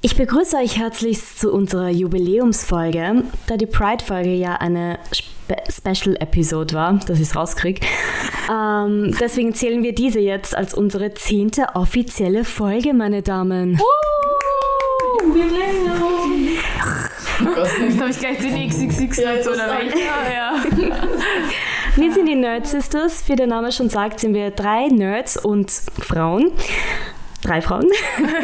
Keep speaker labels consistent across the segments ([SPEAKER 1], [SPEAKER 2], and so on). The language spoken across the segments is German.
[SPEAKER 1] Ich begrüße euch herzlichst zu unserer Jubiläumsfolge, da die Pride-Folge ja eine Spe Special-Episode war, dass ich es rauskriege. Ähm, deswegen zählen wir diese jetzt als unsere zehnte offizielle Folge, meine Damen.
[SPEAKER 2] Jetzt habe ich gleich den XXX ja, oder welcher? Ja.
[SPEAKER 1] Wir sind die Nerd Sisters. Wie der Name schon sagt, sind wir drei Nerds und Frauen. Drei Frauen.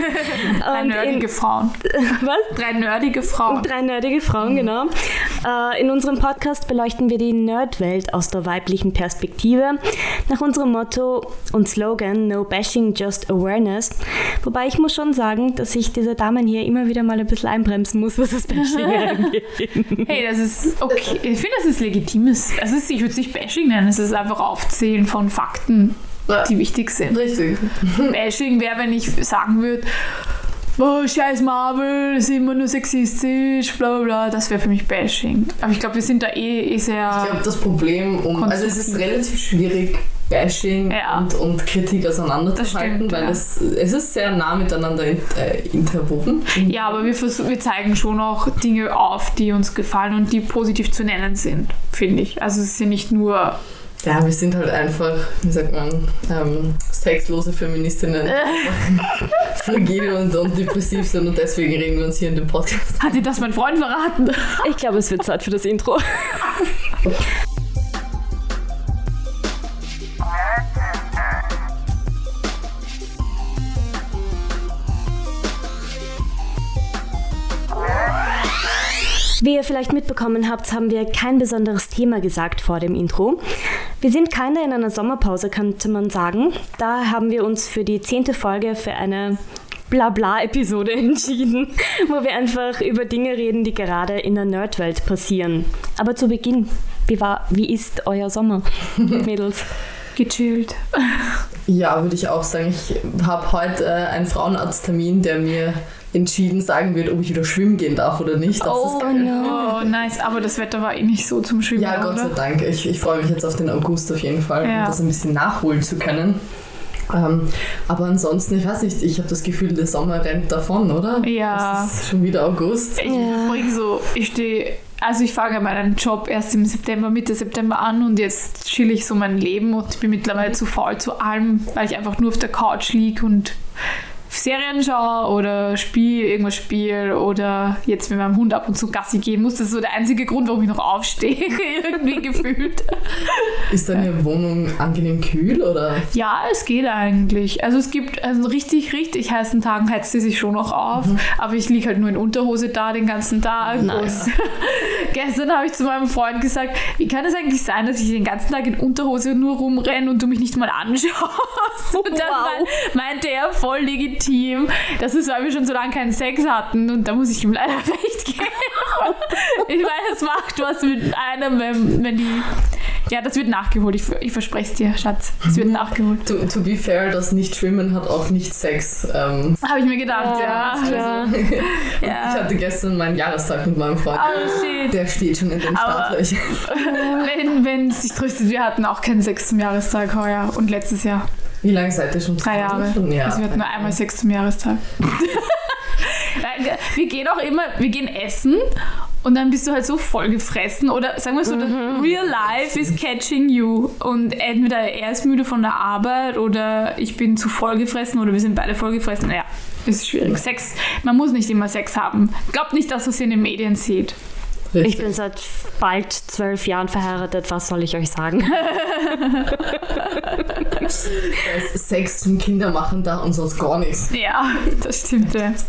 [SPEAKER 2] Drei nerdige in, Frauen.
[SPEAKER 1] Was?
[SPEAKER 2] Drei nerdige Frauen.
[SPEAKER 1] Drei nerdige Frauen, mhm. genau. Äh, in unserem Podcast beleuchten wir die Nerdwelt aus der weiblichen Perspektive nach unserem Motto und Slogan No Bashing, Just Awareness. Wobei ich muss schon sagen, dass ich diese Damen hier immer wieder mal ein bisschen einbremsen muss, was das Bashing angeht.
[SPEAKER 2] Hey, das ist okay. Ich finde, das ist legitimes. Also ich würde es nicht Bashing nennen, es ist einfach Aufzählen von Fakten die wichtig sind.
[SPEAKER 3] Richtig.
[SPEAKER 2] Bashing wäre, wenn ich sagen würde, oh, scheiß Marvel, ist immer nur sexistisch, bla bla bla. Das wäre für mich Bashing. Aber ich glaube, wir sind da eh, eh sehr.
[SPEAKER 3] Ich glaube, das Problem, um, also es ist relativ schwierig, Bashing ja. und, und Kritik auseinanderzuhalten, weil ja. es, es ist sehr nah miteinander äh, interwoben.
[SPEAKER 2] Ja, aber wir, wir zeigen schon auch Dinge auf, die uns gefallen und die positiv zu nennen sind, finde ich. Also es ist ja nicht nur
[SPEAKER 3] ja, wir sind halt einfach, wie sagt man, ähm, sexlose Feministinnen, fragil und, und depressiv sind und deswegen reden wir uns hier in dem Podcast.
[SPEAKER 2] Hat dir das mein Freund verraten?
[SPEAKER 1] Ich glaube, es wird Zeit für das Intro. Wie ihr vielleicht mitbekommen habt, haben wir kein besonderes Thema gesagt vor dem Intro. Wir sind keine in einer Sommerpause, könnte man sagen. Da haben wir uns für die zehnte Folge für eine Blabla-Episode entschieden, wo wir einfach über Dinge reden, die gerade in der Nerdwelt passieren. Aber zu Beginn, wie, war, wie ist euer Sommer, Mädels?
[SPEAKER 2] Gechillt.
[SPEAKER 3] Ja, würde ich auch sagen. Ich habe heute äh, einen Frauenarzttermin, der mir entschieden sagen wird, ob ich wieder schwimmen gehen darf oder nicht.
[SPEAKER 2] Das oh, no. oh, nice. Aber das Wetter war eh nicht so zum Schwimmen.
[SPEAKER 3] Ja, Gott sei Dank. Ich, ich freue mich jetzt auf den August auf jeden Fall, ja. um das ein bisschen nachholen zu können. Ähm, aber ansonsten, ich weiß nicht, ich habe das Gefühl, der Sommer rennt davon, oder?
[SPEAKER 2] Ja.
[SPEAKER 3] Es ist schon wieder August.
[SPEAKER 2] Ich, ja. so, ich stehe also ich fange meinen Job erst im September, Mitte September an und jetzt chill ich so mein Leben und bin mittlerweile zu faul zu allem, weil ich einfach nur auf der Couch liege und Serien schaue oder spiele, irgendwas spiele oder jetzt mit meinem Hund ab und zu Gassi gehen muss. Das ist so der einzige Grund, warum ich noch aufstehe, irgendwie gefühlt.
[SPEAKER 3] Ist deine Wohnung angenehm kühl oder?
[SPEAKER 2] Ja, es geht eigentlich. Also es gibt also richtig, richtig heißen Tagen heizt sie sich schon noch auf, mhm. aber ich liege halt nur in Unterhose da den ganzen Tag. Naja. gestern habe ich zu meinem Freund gesagt, wie kann es eigentlich sein, dass ich den ganzen Tag in Unterhose nur rumrenne und du mich nicht mal anschaust? Und dann wow. meinte er voll legitim Team. Das ist, weil wir schon so lange keinen Sex hatten und da muss ich ihm leider recht geben. ich meine, es macht was mit einem, wenn, wenn die. Ja, das wird nachgeholt. Ich, ich verspreche es dir, Schatz. Es wird nachgeholt.
[SPEAKER 3] To, to be fair, das Nicht-Schwimmen hat auch nicht Sex.
[SPEAKER 2] Ähm, Habe ich mir gedacht, ja.
[SPEAKER 3] ja. Also, ja. Ich hatte gestern meinen Jahrestag mit meinem Freund.
[SPEAKER 2] Oh, shit.
[SPEAKER 3] Der steht schon in den Startlöchern.
[SPEAKER 2] wenn, wenn es sich tröstet, wir hatten auch keinen Sex zum Jahrestag heuer und letztes Jahr.
[SPEAKER 3] Wie lange seid ihr schon
[SPEAKER 2] Drei Jahre. Schon? Ja. Also wir hatten nur einmal Sex zum Jahrestag. wir gehen auch immer, wir gehen essen und dann bist du halt so voll gefressen oder sagen wir so, mhm. real life is catching you und entweder er ist müde von der Arbeit oder ich bin zu voll gefressen oder wir sind beide voll gefressen. Naja, ist schwierig. Sex, man muss nicht immer Sex haben. Glaubt nicht, dass ihr es in den Medien seht.
[SPEAKER 1] Ich bin seit bald zwölf Jahren verheiratet. Was soll ich euch sagen?
[SPEAKER 3] Sex zum Kindermachen da und sonst gar nichts.
[SPEAKER 2] Ja, das stimmt jetzt.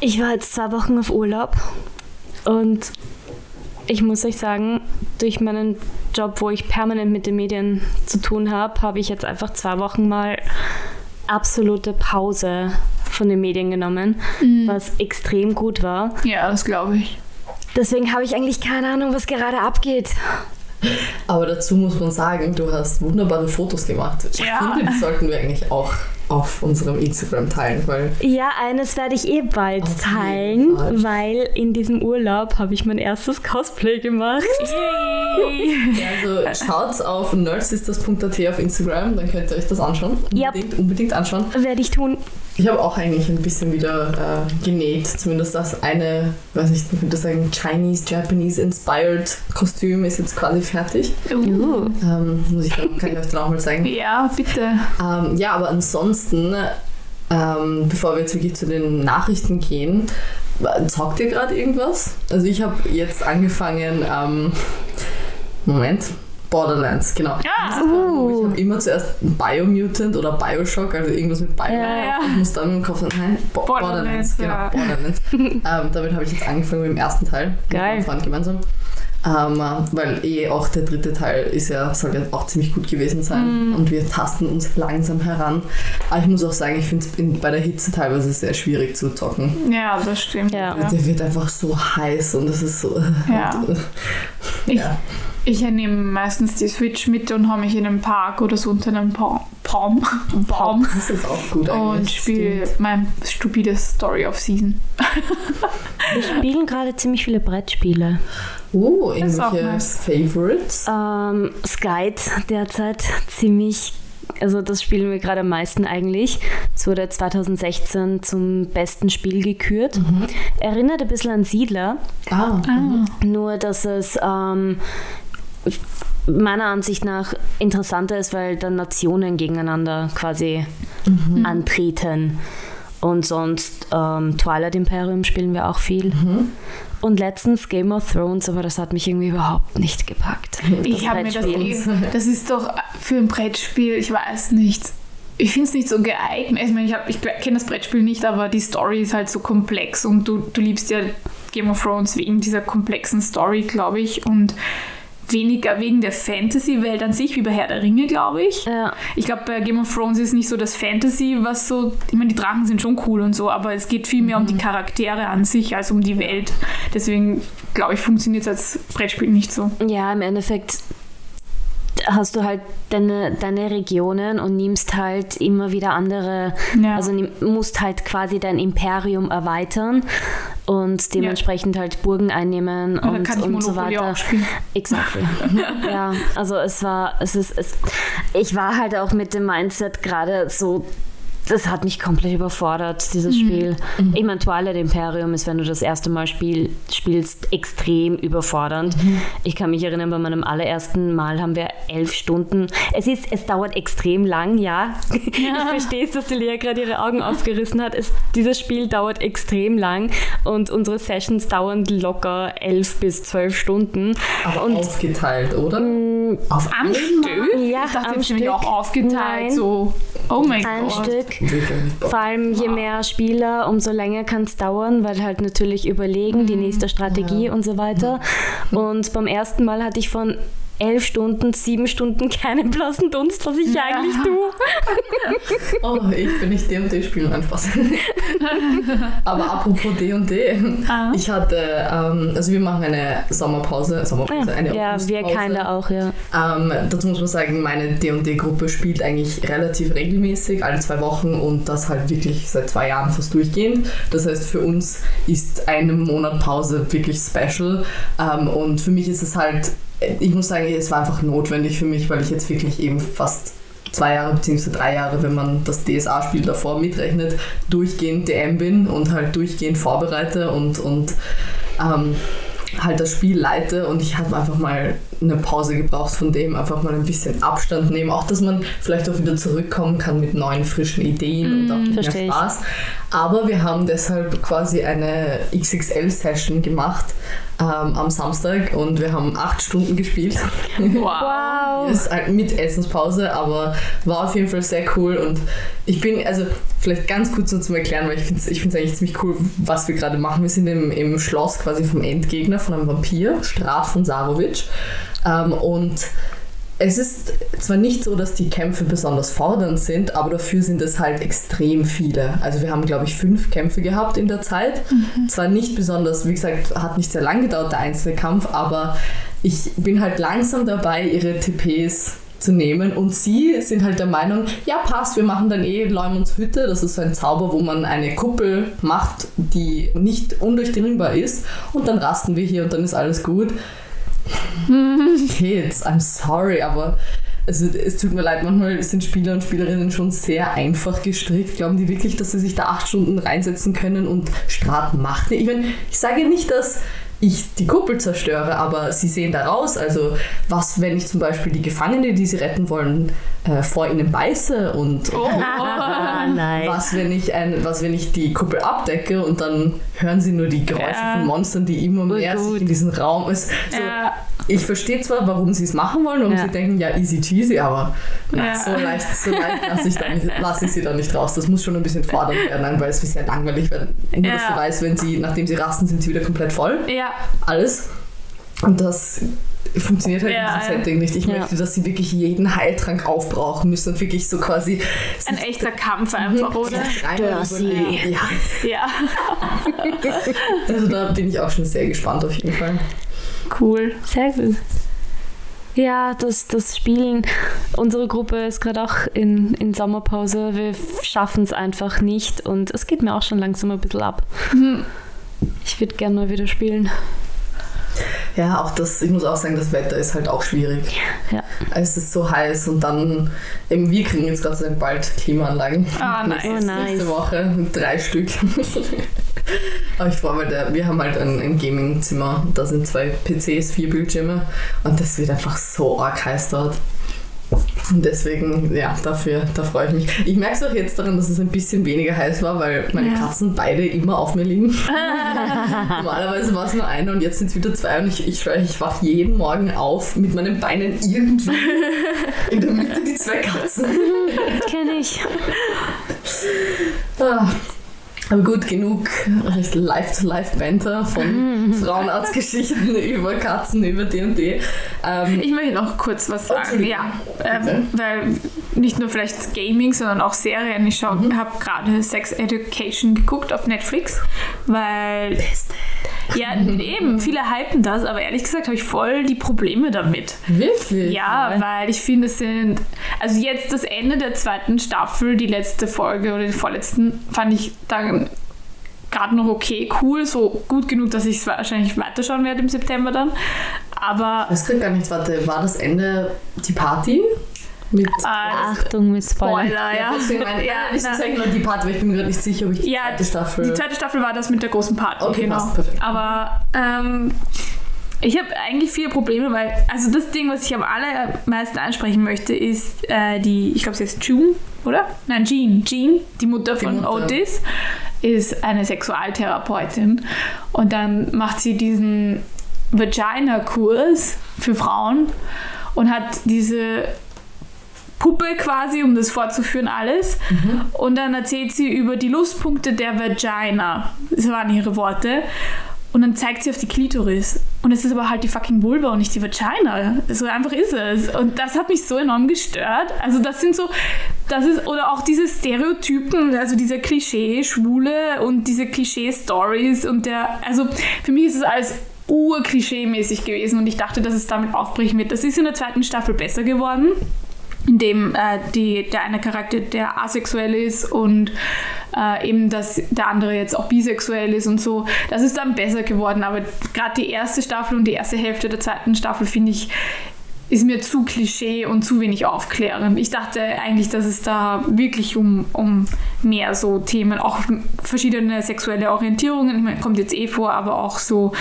[SPEAKER 1] Ich war jetzt zwei Wochen auf Urlaub und ich muss euch sagen, durch meinen Job, wo ich permanent mit den Medien zu tun habe, habe ich jetzt einfach zwei Wochen mal absolute Pause von den Medien genommen, mhm. was extrem gut war.
[SPEAKER 2] Ja, das glaube ich.
[SPEAKER 1] Deswegen habe ich eigentlich keine Ahnung, was gerade abgeht.
[SPEAKER 3] Aber dazu muss man sagen, du hast wunderbare Fotos gemacht. Ich ja. finde, die sollten wir eigentlich auch auf unserem Instagram teilen, weil
[SPEAKER 1] ja, eines werde ich eh bald teilen, weil in diesem Urlaub habe ich mein erstes Cosplay gemacht.
[SPEAKER 3] also schaut auf nerdsisters.at auf Instagram, dann könnt ihr euch das anschauen.
[SPEAKER 1] Unbedingt,
[SPEAKER 3] yep. unbedingt anschauen.
[SPEAKER 1] Werde ich tun.
[SPEAKER 3] Ich habe auch eigentlich ein bisschen wieder äh, genäht. Zumindest das eine, weiß ich, ich würde sagen, Chinese, Japanese inspired Kostüm ist jetzt quasi fertig.
[SPEAKER 2] Uh.
[SPEAKER 3] Ähm, muss ich, kann ich euch dann auch mal zeigen.
[SPEAKER 2] Ja, bitte.
[SPEAKER 3] Ähm, ja, aber ansonsten, ähm, bevor wir jetzt wirklich zu den Nachrichten gehen, zockt ihr gerade irgendwas? Also ich habe jetzt angefangen, ähm, Moment, Borderlands, genau.
[SPEAKER 2] Ja.
[SPEAKER 3] Ich habe immer zuerst Biomutant oder Bioshock, also irgendwas mit Bio.
[SPEAKER 1] Ja,
[SPEAKER 2] ja.
[SPEAKER 3] Ich muss dann im Kopf sagen, nein, Bo
[SPEAKER 2] Borderlands,
[SPEAKER 3] Borderlands, genau,
[SPEAKER 2] ja.
[SPEAKER 3] Borderlands. ähm, damit habe ich jetzt angefangen mit dem ersten Teil. Mit
[SPEAKER 1] Geil.
[SPEAKER 3] meinem Freund gemeinsam. Ähm, äh, weil eh auch der dritte Teil ist ja, soll ja auch ziemlich gut gewesen sein.
[SPEAKER 2] Mhm.
[SPEAKER 3] Und wir tasten uns langsam heran. Aber ich muss auch sagen, ich finde es bei der Hitze teilweise sehr schwierig zu zocken.
[SPEAKER 2] Ja, das stimmt.
[SPEAKER 1] Ja.
[SPEAKER 3] Der wird einfach so heiß und das ist so.
[SPEAKER 2] Ja. Ich,
[SPEAKER 3] Ja.
[SPEAKER 2] Ich nehme meistens die Switch mit und habe mich in einem Park oder so unter einem Baum, Baum, Baum
[SPEAKER 3] Das ist auch gut
[SPEAKER 2] und spiele mein stupides Story of Season.
[SPEAKER 1] Wir spielen gerade ziemlich viele Brettspiele.
[SPEAKER 3] Oh, irgendwelche
[SPEAKER 2] nice.
[SPEAKER 3] Favorites?
[SPEAKER 1] Ähm, Skype derzeit ziemlich, also das spielen wir gerade am meisten eigentlich. Es wurde 2016 zum besten Spiel gekürt. Erinnert ein bisschen an Siedler,
[SPEAKER 3] Ah,
[SPEAKER 2] Ah.
[SPEAKER 1] nur dass es ähm, meiner Ansicht nach interessanter ist, weil dann Nationen gegeneinander quasi antreten. Und sonst ähm, Twilight Imperium spielen wir auch viel. Und letztens Game of Thrones, aber das hat mich irgendwie überhaupt nicht gepackt.
[SPEAKER 2] Ich habe mir das
[SPEAKER 1] Brettspiel.
[SPEAKER 2] eh, das ist doch für ein Brettspiel, ich weiß nicht. Ich finde es nicht so geeignet. Ich meine, ich, hab- ich kenne das Brettspiel nicht, aber die Story ist halt so komplex und du, du liebst ja Game of Thrones wegen dieser komplexen Story, glaube ich, und weniger wegen der Fantasy-Welt an sich, wie bei Herr der Ringe, glaube ich.
[SPEAKER 1] Ja.
[SPEAKER 2] Ich glaube, bei Game of Thrones ist nicht so das Fantasy, was so, ich meine, die Drachen sind schon cool und so, aber es geht viel mehr um die Charaktere an sich als um die Welt. Deswegen, glaube ich, funktioniert es als Brettspiel nicht so.
[SPEAKER 1] Ja, im Endeffekt hast du halt deine, deine Regionen und nimmst halt immer wieder andere,
[SPEAKER 2] Ja.
[SPEAKER 1] also musst halt quasi dein Imperium erweitern und dementsprechend halt Burgen einnehmen
[SPEAKER 2] Und
[SPEAKER 1] und, und so
[SPEAKER 2] Monopoly
[SPEAKER 1] weiter.
[SPEAKER 2] auch spielen.
[SPEAKER 1] Exactly. ja, also es war, es ist, es, ich war halt auch mit dem Mindset gerade so, das hat mich komplett überfordert, dieses Spiel. Ich meine, Twilight Imperium ist, wenn du das erste Mal spiel, spielst, extrem überfordernd. Ich kann mich erinnern, bei meinem allerersten Mal haben wir elf Stunden. Es ist, es dauert extrem lang, ja. Ich verstehe es, dass die Lea gerade ihre Augen aufgerissen hat. Es, dieses Spiel dauert extrem lang und unsere Sessions dauern locker elf bis zwölf Stunden.
[SPEAKER 3] aber
[SPEAKER 1] und-
[SPEAKER 3] aufgeteilt, oder? Auf
[SPEAKER 2] Am? Stück?
[SPEAKER 1] Ja,
[SPEAKER 2] ich dachte
[SPEAKER 1] am Stück.
[SPEAKER 2] auch aufgeteilt.
[SPEAKER 1] Nein.
[SPEAKER 2] So, oh mein
[SPEAKER 1] Ein
[SPEAKER 2] Gott.
[SPEAKER 1] Stück. Vor allem je mehr Spieler, umso länger kann es dauern, weil halt natürlich überlegen, die nächste Strategie und so weiter. Und beim ersten Mal hatte ich von elf Stunden, sieben Stunden keinen blassen Dunst, was ich
[SPEAKER 2] Ja.
[SPEAKER 1] eigentlich tue.
[SPEAKER 3] Oh, ich bin nicht D&D spielen, ein Spaß. Aber apropos D&D,
[SPEAKER 2] Ah.
[SPEAKER 3] ich hatte, ähm, also wir machen eine Sommerpause, Sommerpause, eine
[SPEAKER 1] ja, wir keine auch, ja.
[SPEAKER 3] Ähm, dazu muss man sagen, meine D&D-Gruppe spielt eigentlich relativ regelmäßig, alle zwei Wochen und das halt wirklich seit zwei Jahren fast durchgehend. Das heißt, für uns ist eine Monat Pause wirklich special ähm, und für mich ist es halt, ich muss sagen, es war einfach notwendig für mich, weil ich jetzt wirklich eben fast zwei Jahre bzw. drei Jahre, wenn man das DSA-Spiel davor mitrechnet, durchgehend DM bin und halt durchgehend vorbereite und, und ähm, halt das Spiel leite und ich habe einfach mal eine Pause gebraucht von dem, einfach mal ein bisschen Abstand nehmen, auch dass man vielleicht auch wieder zurückkommen kann mit neuen, frischen Ideen und auch
[SPEAKER 1] versteh
[SPEAKER 3] mehr
[SPEAKER 1] ich.
[SPEAKER 3] Spaß. Aber wir haben deshalb quasi eine XXL-Session gemacht ähm, am Samstag und wir haben acht Stunden gespielt.
[SPEAKER 2] Wow.
[SPEAKER 3] Halt mit Essenspause, aber war auf jeden Fall sehr cool und ich bin, also vielleicht ganz kurz nur zum Erklären, weil ich finde es ich find's eigentlich ziemlich cool, was wir gerade machen. Wir sind im, im Schloss quasi vom Endgegner, von einem Vampir, Straf von Sarovic ähm, und es ist zwar nicht so, dass die Kämpfe besonders fordernd sind, aber dafür sind es halt extrem viele. Also wir haben, glaube ich, fünf Kämpfe gehabt in der Zeit. Zwar nicht besonders, wie gesagt, hat nicht sehr lang gedauert, der einzelne Kampf, aber ich bin halt langsam dabei, ihre TPs zu nehmen und sie sind halt der Meinung, ja passt, wir machen dann eh Leumunds Hütte, das ist so ein Zauber, wo man eine Kuppel macht, die nicht undurchdringbar ist und dann rasten wir hier und dann ist alles gut. Kids, I'm sorry, aber also es tut mir leid, manchmal sind Spieler und Spielerinnen schon sehr einfach gestrickt. Glauben die wirklich, dass sie sich da acht Stunden reinsetzen können und Strat macht nicht? Ich meine, ich sage nicht, dass ich die Kuppel zerstöre, aber sie sehen da raus. Also was, wenn ich zum Beispiel die Gefangene, die sie retten wollen, äh, vor ihnen beiße und
[SPEAKER 2] Oh,
[SPEAKER 1] Nein.
[SPEAKER 3] was, wenn ich ein, was, wenn ich die Kuppel abdecke und dann hören sie nur die Geräusche
[SPEAKER 2] Ja.
[SPEAKER 3] von Monstern, die immer mehr sich in diesen Raum ist. So,
[SPEAKER 2] Ja.
[SPEAKER 3] Ich verstehe zwar, warum sie es machen wollen, warum
[SPEAKER 1] Ja.
[SPEAKER 3] sie denken, ja, easy cheesy, aber na,
[SPEAKER 2] Ja.
[SPEAKER 3] so leicht, so leicht lasse ich, nicht- lasse ich sie da nicht raus. Das muss schon ein bisschen fordernd werden, weil es ist sehr langweilig wird. Nur, dass
[SPEAKER 2] Ja.
[SPEAKER 3] du weißt, wenn sie, nachdem sie rasten, sind sie wieder komplett voll.
[SPEAKER 2] ja,
[SPEAKER 3] Alles. Und das funktioniert halt
[SPEAKER 2] Ja,
[SPEAKER 3] in diesem. Setting nicht. Ich
[SPEAKER 1] Ja.
[SPEAKER 3] möchte, dass sie wirklich jeden Heiltrank aufbrauchen müssen und wirklich so quasi
[SPEAKER 2] ein echter Kampf einfach, oder?
[SPEAKER 1] Stör sie.
[SPEAKER 3] überlegen. Ja,
[SPEAKER 2] Ja,
[SPEAKER 3] also da bin ich auch schon sehr gespannt auf jeden Fall.
[SPEAKER 2] cool.
[SPEAKER 1] Sehr gut. Ja, das, das Spielen. Unsere Gruppe ist gerade auch in, in Sommerpause. Wir schaffen es einfach nicht und es geht mir auch schon langsam ein bisschen ab.
[SPEAKER 2] Mhm.
[SPEAKER 1] Ich würde gerne mal wieder spielen.
[SPEAKER 3] Ja, auch das, ich muss auch sagen, das Wetter ist halt auch schwierig.
[SPEAKER 1] Ja.
[SPEAKER 3] Es ist so heiß und dann, eben wir kriegen jetzt gerade bald Klimaanlagen.
[SPEAKER 2] Ah, nice.
[SPEAKER 1] Oh, nice.
[SPEAKER 3] Nächste Woche, drei Stück. Aber ich freue mich, weil wir haben halt ein, ein Gaming-Zimmer. Da sind zwei PCs, vier Bildschirme und das wird einfach so arg heiß dort. Und deswegen, ja, dafür, da freue ich mich. Ich merke es auch jetzt daran, dass es ein bisschen weniger heiß war, weil meine
[SPEAKER 2] Ja.
[SPEAKER 3] Katzen beide immer auf mir liegen. Normalerweise war es nur eine und jetzt sind es wieder zwei und ich, ich schwöre, ich wache jeden Morgen auf mit meinen Beinen irgendwie in der Mitte die zwei Katzen.
[SPEAKER 1] Kenne ich.
[SPEAKER 3] Ah. Aber gut, genug recht Live-to-Live-Banter von Frauenarztgeschichten über Katzen, über D&D. Ähm,
[SPEAKER 2] Ich möchte noch kurz was sagen. Ja, ähm, weil nicht nur vielleicht Gaming, sondern auch Serien. Ich
[SPEAKER 3] Mhm.
[SPEAKER 2] habe gerade Sex Education geguckt auf Netflix, weil ja eben viele hypen das, aber ehrlich gesagt habe ich voll die Probleme damit.
[SPEAKER 3] wirklich?
[SPEAKER 2] Ja, weil ich finde, es sind also jetzt das Ende der zweiten Staffel, die letzte Folge oder die vorletzten, fand ich dann gerade noch okay, cool, so gut genug, dass ich es wahrscheinlich weiterschauen werde im September dann. Aber
[SPEAKER 3] Ich weiß gar nicht, warte, war das Ende die Party? Mit
[SPEAKER 2] äh,
[SPEAKER 1] Achtung mit Spoiler.
[SPEAKER 2] Spoiler, ja.
[SPEAKER 3] Meine,
[SPEAKER 2] ja,
[SPEAKER 3] ich sage nur die Party, weil ich bin mir gerade nicht sicher, ob ich die
[SPEAKER 2] Ja,
[SPEAKER 3] zweite Staffel...
[SPEAKER 2] die zweite Staffel war das mit der großen Party,
[SPEAKER 3] Okay,
[SPEAKER 2] genau.
[SPEAKER 3] passt, perfekt.
[SPEAKER 2] Aber ähm, ich habe eigentlich viele Probleme, weil, also das Ding, was ich am allermeisten ansprechen möchte, ist äh, die, ich glaube, sie heißt June, oder? Nein, Jean. Jean, die Mutter
[SPEAKER 3] Die
[SPEAKER 2] von
[SPEAKER 3] Mutter.
[SPEAKER 2] Otis, ist eine Sexualtherapeutin. Und dann macht sie diesen Vagina-Kurs für Frauen und hat diese Puppe quasi, um das fortzuführen, alles. Und dann erzählt sie über die Lustpunkte der Vagina. Das waren ihre Worte. Und dann zeigt sie auf die Klitoris. Und es ist aber halt die fucking Vulva und nicht die Vagina. So einfach ist es. Und das hat mich so enorm gestört. Also das sind so, das ist, oder auch diese Stereotypen, also dieser Klischee-Schwule und diese Klischee-Stories und der, also für mich ist es alles urklischee-mäßig gewesen und ich dachte, dass es damit aufbrechen wird. Das ist in der zweiten Staffel besser geworden in dem äh, die, der eine Charakter, der asexuell ist und äh, eben, dass der andere jetzt auch bisexuell ist und so. Das ist dann besser geworden, aber gerade die erste Staffel und die erste Hälfte der zweiten Staffel finde ich ist mir zu Klischee und zu wenig aufklärend. Ich dachte eigentlich, dass es da wirklich um, um mehr so Themen, auch verschiedene sexuelle Orientierungen, ich meine, kommt jetzt eh vor, aber auch so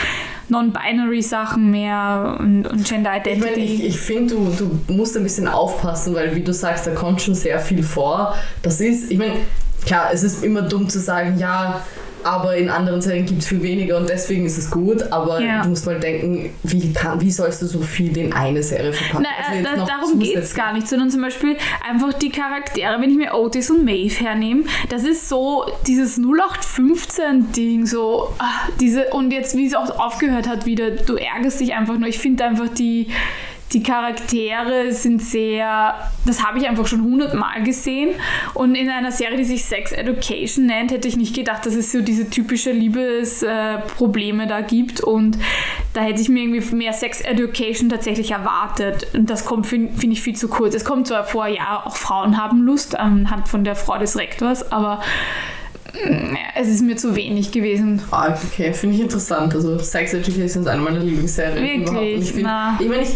[SPEAKER 2] non-binary Sachen mehr und, und Gender
[SPEAKER 3] Ich meine,
[SPEAKER 2] Identity.
[SPEAKER 3] ich, ich finde, du, du musst ein bisschen aufpassen, weil wie du sagst, da kommt schon sehr viel vor. Das ist, ich meine, klar, es ist immer dumm zu sagen, ja, aber in anderen Serien gibt es viel weniger und deswegen ist es gut, aber
[SPEAKER 2] Ja.
[SPEAKER 3] du musst mal denken, wie, kann, wie sollst du so viel in eine Serie verpacken?
[SPEAKER 2] Na,
[SPEAKER 3] Also
[SPEAKER 2] äh,
[SPEAKER 3] jetzt
[SPEAKER 2] da,
[SPEAKER 3] noch
[SPEAKER 2] darum geht es gar nicht, sondern zum Beispiel einfach die Charaktere, wenn ich mir Otis und Maeve hernehme, das ist so dieses 0815-Ding, so ah, diese, und jetzt wie es auch aufgehört hat wieder, du ärgerst dich einfach nur. Ich finde einfach die, die Charaktere sind sehr, das habe ich einfach schon hundertmal gesehen und in einer Serie, die sich Sex Education nennt, hätte ich nicht gedacht, dass es so diese typische Liebesprobleme äh, da gibt und da hätte ich mir irgendwie mehr Sex Education tatsächlich erwartet und das kommt, finde find ich, viel zu kurz. Es kommt zwar vor, ja, auch Frauen haben Lust anhand von der Frau des Rektors, aber mm, es ist mir zu wenig gewesen.
[SPEAKER 3] Ah, okay, finde ich interessant. Also Sex Education ist eine meiner Lieblingsserien
[SPEAKER 2] Wirklich?
[SPEAKER 3] überhaupt. Und ich find-
[SPEAKER 2] Na.
[SPEAKER 3] ich meine, ich,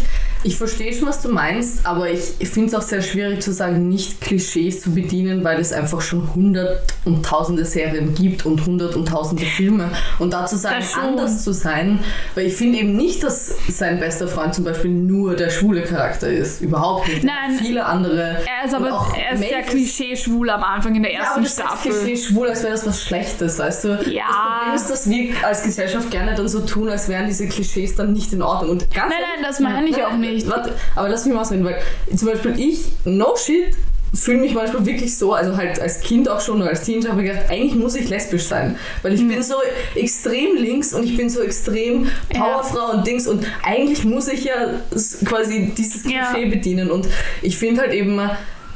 [SPEAKER 3] Ich verstehe schon, was du meinst, aber ich finde es auch sehr schwierig zu sagen, nicht Klischees zu bedienen, weil es einfach schon hundert und tausende Serien gibt und hundert und tausende Filme. Und da zu sagen, anders zu sein, weil ich finde eben nicht, dass sein bester Freund zum Beispiel nur der schwule Charakter ist. Überhaupt nicht.
[SPEAKER 2] Nein.
[SPEAKER 3] Viele andere.
[SPEAKER 2] Er ist aber
[SPEAKER 3] auch
[SPEAKER 2] er ist sehr klischee-schwul am Anfang in der
[SPEAKER 3] Ja,
[SPEAKER 2] ersten
[SPEAKER 3] das
[SPEAKER 2] Staffel.
[SPEAKER 3] ist Klischee schwul, als wäre das was Schlechtes, weißt du?
[SPEAKER 2] Ja.
[SPEAKER 3] Das Problem ist, dass wir als Gesellschaft gerne dann so tun, als wären diese Klischees dann nicht in Ordnung. Und ganz
[SPEAKER 2] Nein, nein, das meine ich auch nicht.
[SPEAKER 3] Warte, aber lass mich mal ausreden, weil zum Beispiel ich, no shit, fühle mich manchmal wirklich so, also halt als Kind auch schon oder als Teenager habe ich gedacht, eigentlich muss ich lesbisch sein, weil ich bin so extrem links und ich bin so extrem
[SPEAKER 2] Hm. Ja.
[SPEAKER 3] Powerfrau und Dings und eigentlich muss ich ja quasi dieses
[SPEAKER 2] Ja.
[SPEAKER 3] Klischee bedienen und ich finde halt eben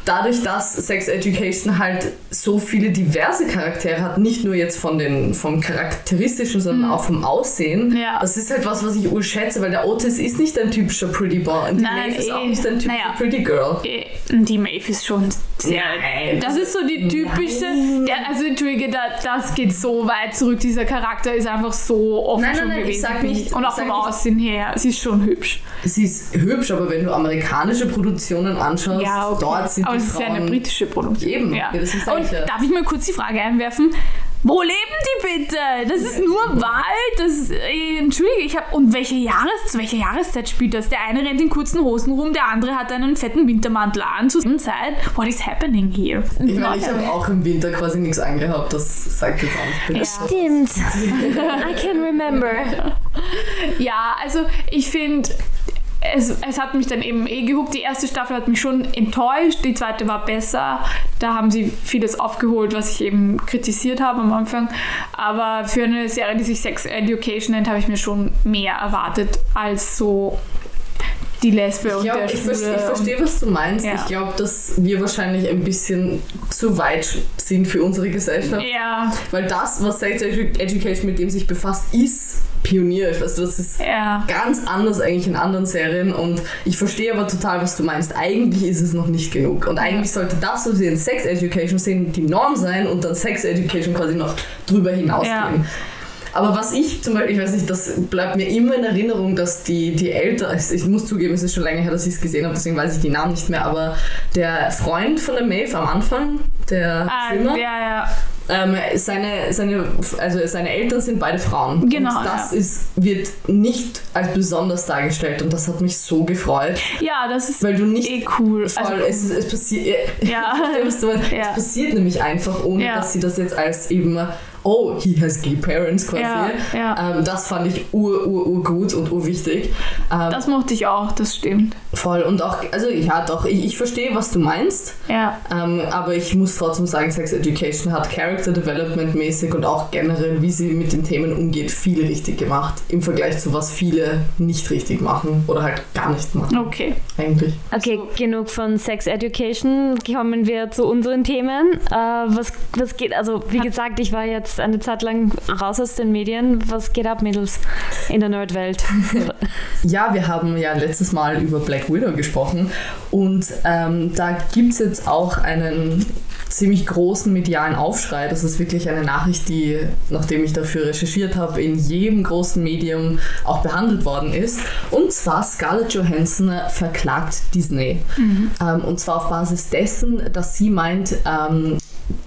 [SPEAKER 3] dadurch, dass Sex Education halt so viele diverse Charaktere hat, nicht nur jetzt von den, vom Charakteristischen, sondern auch vom Aussehen.
[SPEAKER 2] Ja.
[SPEAKER 3] das ist halt was, was ich urschätze, weil der Otis ist nicht ein typischer Pretty Boy und die
[SPEAKER 2] Nein,
[SPEAKER 3] Maeve ist auch
[SPEAKER 2] eh.
[SPEAKER 3] nicht ein typischer
[SPEAKER 2] Naja.
[SPEAKER 3] Pretty Girl.
[SPEAKER 2] Äh, Die Maeve ist schon.
[SPEAKER 3] Nein.
[SPEAKER 2] Das ist so die typische. Der, also, Entschuldige, da, das geht so weit zurück. Dieser Charakter ist einfach so offen
[SPEAKER 3] Nein, nein,
[SPEAKER 2] schon
[SPEAKER 3] nein, ich
[SPEAKER 2] gewesen.
[SPEAKER 3] sag
[SPEAKER 2] finde
[SPEAKER 3] nicht-
[SPEAKER 2] Und
[SPEAKER 3] ich
[SPEAKER 2] auch
[SPEAKER 3] sag
[SPEAKER 2] vom Aussehen her. Sie ist schon hübsch.
[SPEAKER 3] Sie ist hübsch, aber wenn du amerikanische Produktionen anschaust,
[SPEAKER 2] Ja, okay.
[SPEAKER 3] dort sind
[SPEAKER 2] Aber
[SPEAKER 3] die
[SPEAKER 2] es ist ja eine
[SPEAKER 3] Frauen
[SPEAKER 2] britische Produktion.
[SPEAKER 3] Eben,
[SPEAKER 2] Ja.
[SPEAKER 3] ja,
[SPEAKER 2] Und darf ich mal kurz die Frage einwerfen? Wo leben die bitte? Das ist nur Wald. Das ist, äh, Entschuldige, ich habe. Und welche, Jahres, welche Jahreszeit spielt das? Der eine rennt in kurzen Hosen rum, der andere hat einen fetten Wintermantel an. Zur Zeit. What is happening here?
[SPEAKER 3] Ich meine, ich habe auch im Winter quasi nichts angehabt, das sagt jetzt auch nicht.
[SPEAKER 2] Ja.
[SPEAKER 1] Stimmt. I can remember.
[SPEAKER 2] Ja, also ich finde, es, es hat mich dann eben eh gehuckt. Die erste Staffel hat mich schon enttäuscht, die zweite war besser. Da haben sie vieles aufgeholt, was ich eben kritisiert habe am Anfang. Aber für eine Serie, die sich Sex Education nennt, habe ich mir schon mehr erwartet als so die Lesbe und
[SPEAKER 3] Ich, glaub,
[SPEAKER 2] der
[SPEAKER 3] ich, verstehe, ich verstehe, was du meinst.
[SPEAKER 2] Ja.
[SPEAKER 3] Ich glaube, dass wir wahrscheinlich ein bisschen zu weit sind für unsere Gesellschaft.
[SPEAKER 2] ja,
[SPEAKER 3] Weil das, was Sex Edu Education mit dem sich befasst, ist pionierisch. Also das ist
[SPEAKER 2] ja.
[SPEAKER 3] ganz anders eigentlich in anderen Serien und ich verstehe aber total, was du meinst. Eigentlich ist es noch nicht genug und eigentlich sollte das, was wir in Sex Education sehen, die Norm sein und dann Sex Education quasi noch drüber hinausgehen.
[SPEAKER 2] Ja.
[SPEAKER 3] Aber was ich zum Beispiel, ich weiß nicht, das bleibt mir immer in Erinnerung, dass die, die Eltern, ich muss zugeben, es ist schon länger her, dass ich es gesehen habe, deswegen weiß ich die Namen nicht mehr, aber der Freund von der Maeve am Anfang, der
[SPEAKER 2] Ah,
[SPEAKER 3] Schwimmer,
[SPEAKER 2] ja, ja.
[SPEAKER 3] Ähm, seine, seine, also seine Eltern sind beide Frauen.
[SPEAKER 2] Genau,
[SPEAKER 3] Und das
[SPEAKER 2] ja.
[SPEAKER 3] ist, wird nicht als besonders dargestellt und das hat mich so gefreut,
[SPEAKER 2] Ja, das ist
[SPEAKER 3] weil du nicht
[SPEAKER 2] eh cool.
[SPEAKER 3] voll,
[SPEAKER 2] Also,
[SPEAKER 3] es, es passiert,
[SPEAKER 2] ja.
[SPEAKER 3] es passiert nämlich einfach, ohne dass sie das jetzt als eben, oh, he has gay parents quasi.
[SPEAKER 2] Ja, ja.
[SPEAKER 3] Ähm, das fand ich ur, ur, ur gut und ur wichtig. Ähm,
[SPEAKER 2] Das mochte ich auch, das stimmt.
[SPEAKER 3] voll und auch, also ja doch, ich, ich verstehe, was du meinst.
[SPEAKER 2] Ja.
[SPEAKER 3] Ähm, aber ich muss trotzdem sagen, Sex Education hat Character Development mäßig und auch generell, wie sie mit den Themen umgeht, viel richtig gemacht. Im Vergleich zu was viele nicht richtig machen oder halt gar nicht machen,
[SPEAKER 2] Okay.
[SPEAKER 3] eigentlich.
[SPEAKER 1] Okay, genug von Sex Education. Kommen wir zu unseren Themen. Äh, was, was geht, also wie gesagt, ich war jetzt eine Zeit lang raus aus den Medien. Was geht ab, Mädels, in der Nerdwelt?
[SPEAKER 3] Ja, wir haben ja letztes Mal über Black Widow gesprochen und ähm, da gibt es jetzt auch einen ziemlich großen medialen Aufschrei. Das ist wirklich eine Nachricht, die, nachdem ich dafür recherchiert habe, in jedem großen Medium auch behandelt worden ist. Und zwar Scarlett Johansson verklagt Disney. Ähm, und zwar auf Basis dessen, dass sie meint, ähm,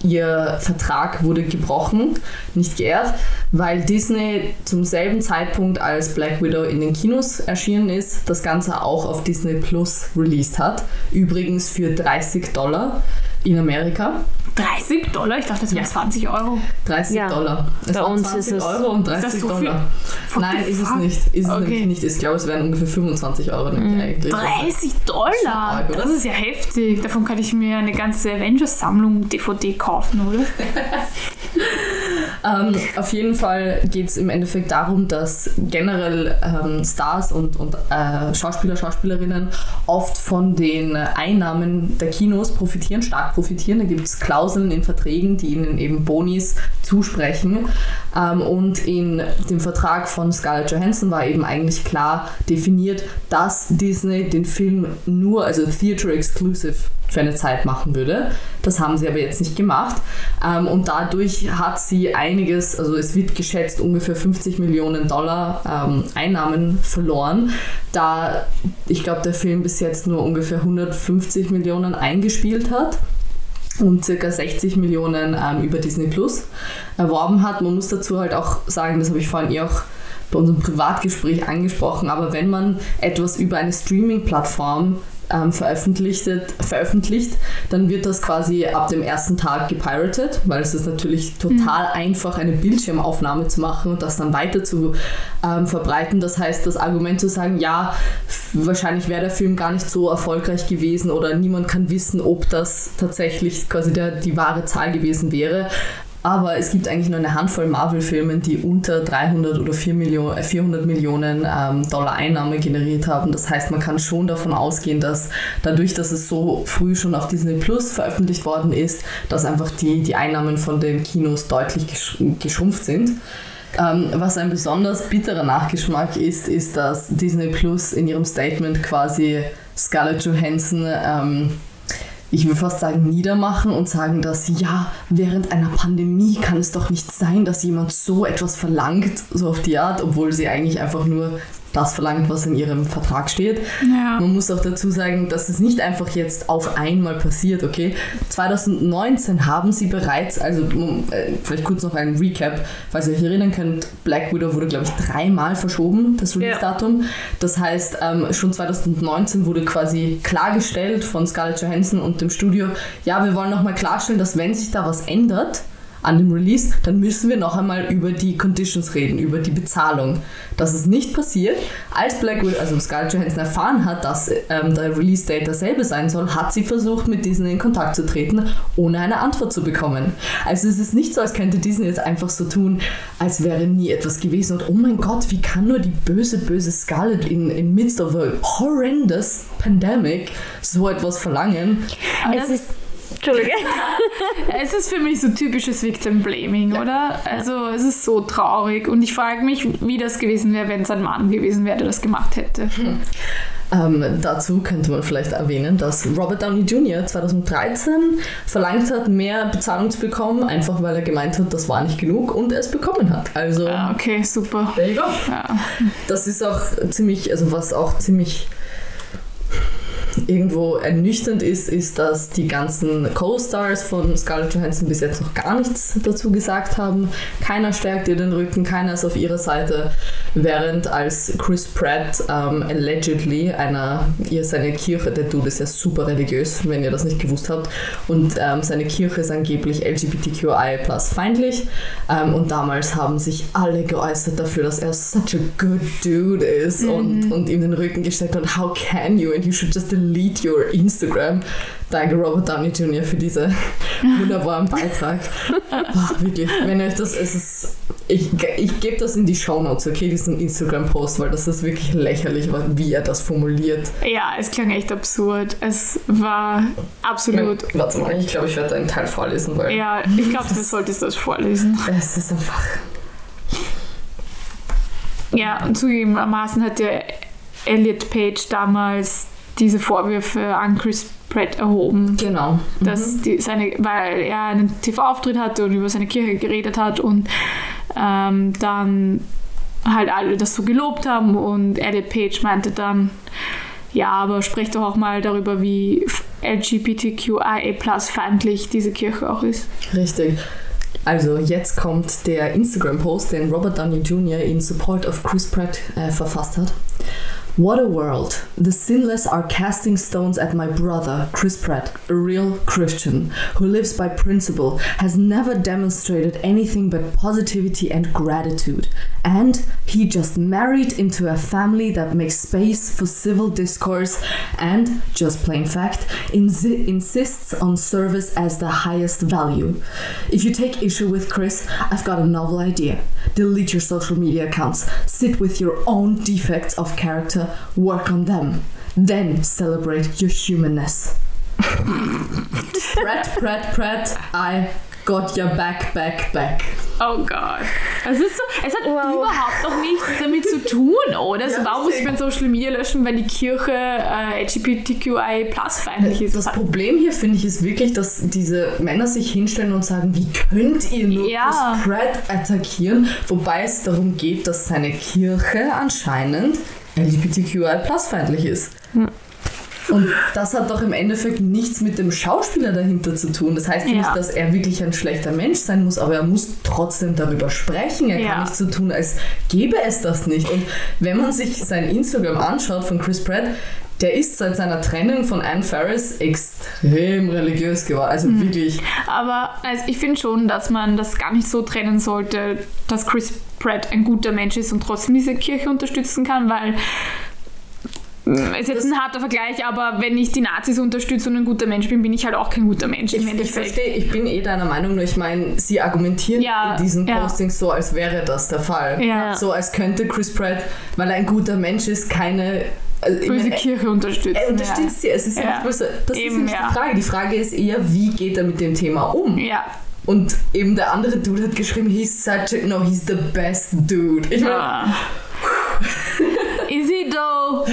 [SPEAKER 3] ihr Vertrag wurde gebrochen, nicht geehrt, weil Disney zum selben Zeitpunkt, als Black Widow in den Kinos erschienen ist, das Ganze auch auf Disney Plus released hat. Übrigens für 30 Dollar in Amerika.
[SPEAKER 2] 30 Dollar? Ich dachte, das wären
[SPEAKER 3] Ja.
[SPEAKER 2] 20 Euro.
[SPEAKER 3] 30
[SPEAKER 1] Ja.
[SPEAKER 3] Dollar. Es
[SPEAKER 1] Bei uns
[SPEAKER 3] 20
[SPEAKER 1] ist es-
[SPEAKER 3] Euro und
[SPEAKER 2] Ist das
[SPEAKER 3] 30
[SPEAKER 2] so?
[SPEAKER 3] Dollar.
[SPEAKER 2] What
[SPEAKER 3] Nein, ist es
[SPEAKER 2] fuck?
[SPEAKER 3] nicht. Ist es
[SPEAKER 2] Okay.
[SPEAKER 3] nämlich nicht. Ich glaube, es wären ungefähr 25 Euro nämlich eigentlich.
[SPEAKER 2] 30 Dollar? Das ist ja heftig. Davon kann ich mir eine ganze Avengers-Sammlung DVD kaufen, oder?
[SPEAKER 3] Ähm, auf jeden Fall geht es im Endeffekt darum, dass generell ähm, Stars und, und äh, Schauspieler, Schauspielerinnen oft von den Einnahmen der Kinos profitieren, stark profitieren. Da gibt es Klauseln in Verträgen, die ihnen eben Bonis zusprechen. Ähm, und in dem Vertrag von Scarlett Johansson war eben eigentlich klar definiert, dass Disney den Film nur, also Theater Exclusive, für eine Zeit machen würde. Das haben sie aber jetzt nicht gemacht. Ähm, und dadurch hat sie einiges, also es wird geschätzt ungefähr 50 Millionen Dollar ähm, Einnahmen verloren, da ich glaube, der Film bis jetzt nur ungefähr 150 Millionen eingespielt hat und circa 60 Millionen ähm, über Disney Plus erworben hat. Man muss dazu halt auch sagen, das habe ich vorhin eh auch bei unserem Privatgespräch angesprochen, aber wenn man etwas über eine Streaming-Plattform ähm, veröffentlicht, veröffentlicht, dann wird das quasi ab dem ersten Tag gepiratet, weil es ist natürlich total mhm. einfach, eine Bildschirmaufnahme zu machen und das dann weiter zu ähm, verbreiten. Das heißt, das Argument zu sagen, ja, wahrscheinlich wäre der Film gar nicht so erfolgreich gewesen oder niemand kann wissen, ob das tatsächlich quasi der, die wahre Zahl gewesen wäre, aber es gibt eigentlich nur eine Handvoll Marvel-Filme, die unter 300 oder 4 Millionen, 400 Millionen ähm, Dollar Einnahme generiert haben. Das heißt, man kann schon davon ausgehen, dass dadurch, dass es so früh schon auf Disney Plus veröffentlicht worden ist, dass einfach die, die Einnahmen von den Kinos deutlich geschrumpft sind. Ähm, was ein besonders bitterer Nachgeschmack ist, ist, dass Disney Plus in ihrem Statement quasi Scarlett Johansson ähm, ich würde fast sagen, niedermachen und sagen, dass ja, während einer Pandemie kann es doch nicht sein, dass jemand so etwas verlangt, so auf die Art, obwohl sie eigentlich einfach nur das verlangt, was in ihrem Vertrag steht. Ja. Man muss auch dazu sagen, dass es nicht einfach jetzt auf einmal passiert, okay? 2019 haben sie bereits, also äh, vielleicht kurz noch ein Recap, falls ihr euch erinnern könnt, Black Widow wurde, glaube ich, dreimal verschoben, das Release-Datum. Ja. Das heißt, ähm, schon 2019 wurde quasi klargestellt von Scarlett Johansson und dem Studio, ja, wir wollen nochmal klarstellen, dass wenn sich da was ändert, an dem Release, dann müssen wir noch einmal über die Conditions reden, über die Bezahlung. Das ist nicht passiert. Als Black Widow, also Scarlett Johansson erfahren hat, dass ähm, der Release-Date dasselbe sein soll, hat sie versucht, mit Disney in Kontakt zu treten, ohne eine Antwort zu bekommen. Also es ist nicht so, als könnte Disney jetzt einfach so tun, als wäre nie etwas gewesen und oh mein Gott, wie kann nur die böse, böse Scarlett in, in midst of a horrendous pandemic so etwas verlangen?
[SPEAKER 1] Es ist Entschuldige.
[SPEAKER 2] es ist für mich so typisches Victim Blaming, ja. oder? Also es ist so traurig und ich frage mich, wie das gewesen wäre, wenn es ein Mann gewesen wäre, der das gemacht hätte. Hm.
[SPEAKER 3] Ähm, dazu könnte man vielleicht erwähnen, dass Robert Downey Jr. 2013 verlangt hat, mehr Bezahlung zu bekommen, einfach weil er gemeint hat, das war nicht genug und er es bekommen hat. Also,
[SPEAKER 2] ah, okay, super.
[SPEAKER 3] There you go. Ja. Das ist auch ziemlich, also was auch ziemlich irgendwo ernüchternd ist, ist, dass die ganzen Co-Stars von Scarlett Johansson bis jetzt noch gar nichts dazu gesagt haben. Keiner stärkt ihr den Rücken, keiner ist auf ihrer Seite, während als Chris Pratt ähm, allegedly einer, ihr seine Kirche, der Dude ist ja super religiös, wenn ihr das nicht gewusst habt, und ähm, seine Kirche ist angeblich LGBTQI plus feindlich ähm, und damals haben sich alle geäußert dafür, dass er such a good dude ist mhm. und, und ihm den Rücken gesteckt und how can you and you should just delete your Instagram. Danke Robert Downey Jr. für diesen wunderbaren Beitrag. Ach, wirklich, wenn euch das, es ist, ich, ich gebe das in die Show Notes, okay, diesen Instagram-Post, weil das ist wirklich lächerlich, wie er das formuliert.
[SPEAKER 2] Ja, es klang echt absurd. Es war absolut.
[SPEAKER 3] Ich, warte mal, ich glaube, ich werde einen Teil vorlesen, weil.
[SPEAKER 2] Ja, ich glaube, du solltest das vorlesen.
[SPEAKER 3] Es ist einfach.
[SPEAKER 2] Ja, und zugegebenermaßen hat der Elliot Page damals diese Vorwürfe an Chris Pratt erhoben.
[SPEAKER 3] Genau.
[SPEAKER 2] Mhm. Dass die, seine, weil er einen TV-Auftritt hatte und über seine Kirche geredet hat und ähm, dann halt alle das so gelobt haben und Edit Page meinte dann, ja, aber sprecht doch auch mal darüber, wie LGBTQIA feindlich diese Kirche auch ist.
[SPEAKER 3] Richtig. Also jetzt kommt der Instagram-Post, den Robert Downey Jr. in Support of Chris Pratt äh, verfasst hat. What a world. The sinless are casting stones at my brother, Chris Pratt, a real Christian who lives by principle, has never demonstrated anything but positivity and gratitude. And he just married into a family that makes space for civil discourse and, just plain fact, insi- insists on service as the highest value. If you take issue with Chris, I've got a novel idea. Delete your social media accounts, sit with your own defects of character work on them. Then celebrate your humanness. Pratt, Pratt, Pratt, I got your back, back, back.
[SPEAKER 2] Oh Gott. Es, ist so, es hat wow. überhaupt noch nichts damit zu tun, oder? Also ja, warum muss ich mein Social Media löschen, weil die Kirche äh, LGBTQI plus feindlich ist?
[SPEAKER 3] Das Problem hier finde ich ist wirklich, dass diese Männer sich hinstellen und sagen, wie könnt ihr nur ja. Pratt attackieren? Wobei es darum geht, dass seine Kirche anscheinend LGBTQI plus feindlich ist. Hm. Und das hat doch im Endeffekt nichts mit dem Schauspieler dahinter zu tun. Das heißt ja. nicht, dass er wirklich ein schlechter Mensch sein muss, aber er muss trotzdem darüber sprechen. Er ja. kann nicht so tun, als gäbe es das nicht. Und wenn man sich sein Instagram anschaut von Chris Pratt, der ist seit seiner Trennung von Anne Ferris extrem religiös geworden. Also mhm. wirklich.
[SPEAKER 2] Aber also ich finde schon, dass man das gar nicht so trennen sollte, dass Chris Pratt ein guter Mensch ist und trotzdem diese Kirche unterstützen kann, weil ist jetzt das ein harter Vergleich, aber wenn ich die Nazis unterstütze und ein guter Mensch bin, bin ich halt auch kein guter Mensch.
[SPEAKER 3] Ich, ich verstehe, ich bin eh deiner Meinung, nur ich meine, sie argumentieren ja, in diesen ja. Postings so, als wäre das der Fall. Ja. So als könnte Chris Pratt, weil er ein guter Mensch ist, keine
[SPEAKER 2] also böse meine, Kirche unterstützen.
[SPEAKER 3] Er unterstützt sie, es ist ja. nicht böse. Das Eben, ist nicht die Frage. Die Frage ist eher, wie geht er mit dem Thema um?
[SPEAKER 2] Ja.
[SPEAKER 3] Und eben der andere Dude hat geschrieben, he's such a, no, he's the best dude. Ich meine,
[SPEAKER 2] ah. Is he though?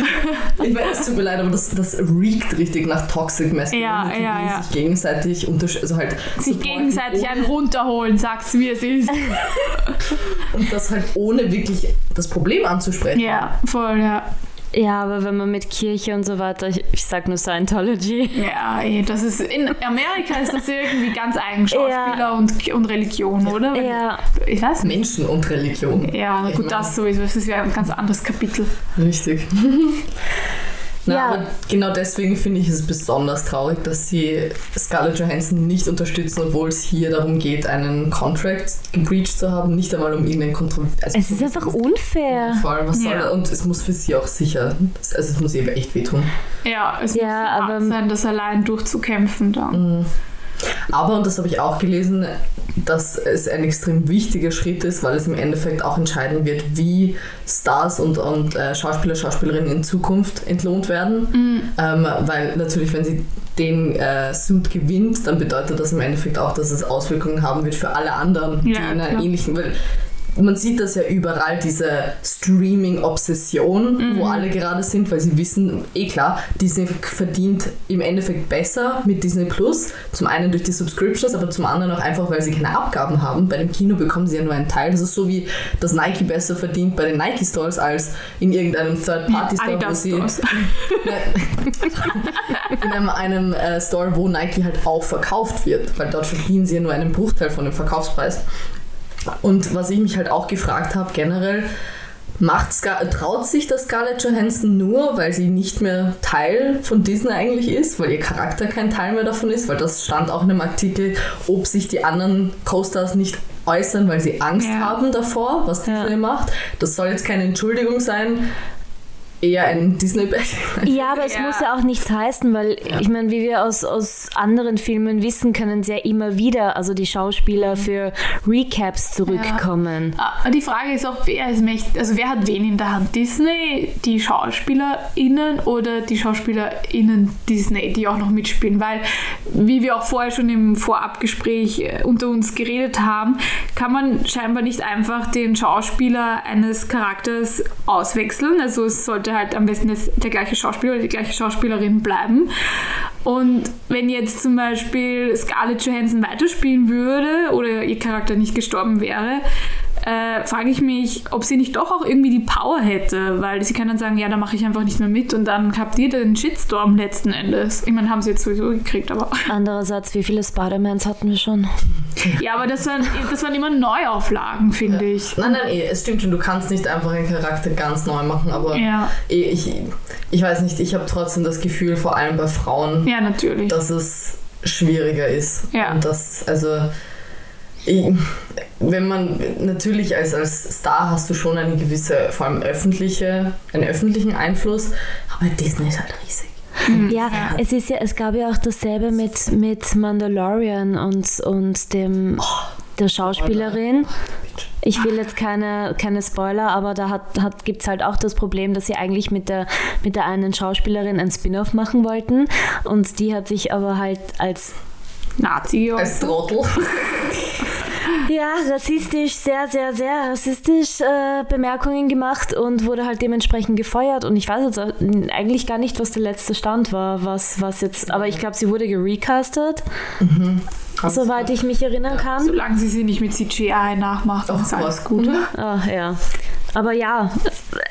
[SPEAKER 3] ich weiß, es tut mir leid, aber das, das reekt richtig nach Toxic Masculinity,
[SPEAKER 2] ja, ja, ja.
[SPEAKER 3] sich gegenseitig also halt
[SPEAKER 2] sich gegenseitig einen runterholen, sag's wie es ist.
[SPEAKER 3] Und das halt ohne wirklich das Problem anzusprechen.
[SPEAKER 2] Ja, voll, ja.
[SPEAKER 1] Ja, aber wenn man mit Kirche und so weiter, ich, ich sag nur Scientology.
[SPEAKER 2] Ja, das ist in Amerika ist das irgendwie ganz eigen Schauspieler ja. und, und Religion, oder?
[SPEAKER 1] Ja.
[SPEAKER 3] Ich weiß nicht. Menschen und Religion.
[SPEAKER 2] Ja, gut, meine. das sowieso. Das ist ja ein ganz anderes Kapitel.
[SPEAKER 3] Richtig. Na, ja. aber genau deswegen finde ich es besonders traurig, dass sie Scarlett Johansson nicht unterstützen, obwohl es hier darum geht, einen Contract gebreached zu haben, nicht einmal um ihnen Kontrolle.
[SPEAKER 1] Also es ist einfach unfair.
[SPEAKER 3] Voll, was ja. soll, und es muss für sie auch sicher, also es muss ihr echt wehtun.
[SPEAKER 2] Ja, es ja, muss aber, sein, das allein durchzukämpfen dann.
[SPEAKER 3] Mhm. Aber, und das habe ich auch gelesen, dass es ein extrem wichtiger Schritt ist, weil es im Endeffekt auch entscheiden wird, wie Stars und, und äh, Schauspieler, Schauspielerinnen in Zukunft entlohnt werden. Mhm. Ähm, weil natürlich, wenn sie den äh, Suit gewinnt, dann bedeutet das im Endeffekt auch, dass es Auswirkungen haben wird für alle anderen, ja, die in einer ähnlichen, weil man sieht das ja überall, diese Streaming-Obsession, mhm. wo alle gerade sind, weil sie wissen, eh klar, Disney verdient im Endeffekt besser mit Disney Plus. Zum einen durch die Subscriptions, aber zum anderen auch einfach, weil sie keine Abgaben haben. Bei dem Kino bekommen sie ja nur einen Teil. Das ist so wie, dass Nike besser verdient bei den Nike Stores als in irgendeinem Third-Party-Store, wo sie. in einem, einem äh, Store, wo Nike halt auch verkauft wird, weil dort verdienen sie ja nur einen Bruchteil von dem Verkaufspreis. Und was ich mich halt auch gefragt habe, generell, macht Scar traut sich das Scarlett Johansson nur, weil sie nicht mehr Teil von Disney eigentlich ist, weil ihr Charakter kein Teil mehr davon ist, weil das stand auch in einem Artikel, ob sich die anderen Co-Stars nicht äußern, weil sie Angst ja. haben davor, was Disney ja. macht. Das soll jetzt keine Entschuldigung sein, eher ein Disney-Bashing.
[SPEAKER 1] Ja, aber es ja. muss ja auch nichts heißen, weil ja. ich meine, wie wir aus, aus anderen Filmen wissen, können sie ja immer wieder, also die Schauspieler für Recaps zurückkommen.
[SPEAKER 2] Ja. Die Frage ist auch, wer ist mächtig, also wer hat wen in der Hand? Disney, die SchauspielerInnen oder die SchauspielerInnen Disney, die auch noch mitspielen? Weil, wie wir auch vorher schon im Vorabgespräch äh, unter uns geredet haben, kann man scheinbar nicht einfach den Schauspieler eines Charakters auswechseln. Also es sollte sollte halt am besten das, der gleiche Schauspieler oder die gleiche Schauspielerin bleiben. Und wenn jetzt zum Beispiel Scarlett Johansson weiterspielen würde oder ihr Charakter nicht gestorben wäre, äh, frage ich mich, ob sie nicht doch auch irgendwie die Power hätte, weil sie kann dann sagen, ja, da mache ich einfach nicht mehr mit und dann habt ihr den Shitstorm letzten Endes. Ich meine, haben sie jetzt sowieso gekriegt, aber...
[SPEAKER 1] Andererseits, wie viele Spider-Mans hatten wir schon?
[SPEAKER 2] Ja, aber das waren, das waren immer Neuauflagen, finde ja. ich.
[SPEAKER 3] Nein, nein, eh, es stimmt schon, du kannst nicht einfach einen Charakter ganz neu machen, aber ja. eh, ich, ich weiß nicht, ich habe trotzdem das Gefühl, vor allem bei Frauen,
[SPEAKER 2] ja, natürlich.
[SPEAKER 3] dass es schwieriger ist.
[SPEAKER 2] Ja.
[SPEAKER 3] Und das, also wenn man natürlich als, als Star hast du schon eine gewisse, vor allem öffentliche, einen öffentlichen Einfluss, aber Disney ist halt riesig.
[SPEAKER 1] Mhm. Ja, es ist ja, es gab ja auch dasselbe mit, mit Mandalorian und, und dem oh, der Schauspielerin. Ich will jetzt keine, keine Spoiler, aber da hat, hat, gibt es halt auch das Problem, dass sie eigentlich mit der, mit der einen Schauspielerin ein Spin-off machen wollten und die hat sich aber halt als
[SPEAKER 2] Nazi.
[SPEAKER 3] Als Trottel.
[SPEAKER 1] ja, rassistisch, sehr, sehr, sehr rassistisch äh, Bemerkungen gemacht und wurde halt dementsprechend gefeuert. Und ich weiß jetzt eigentlich gar nicht, was der letzte Stand war, was, was jetzt, aber ich glaube, sie wurde gerecastet. Mhm. Soweit ich mich erinnern kann.
[SPEAKER 2] Solange sie sie nicht mit CGI nachmacht,
[SPEAKER 3] ist alles gut.
[SPEAKER 1] Ach, ja. Aber ja,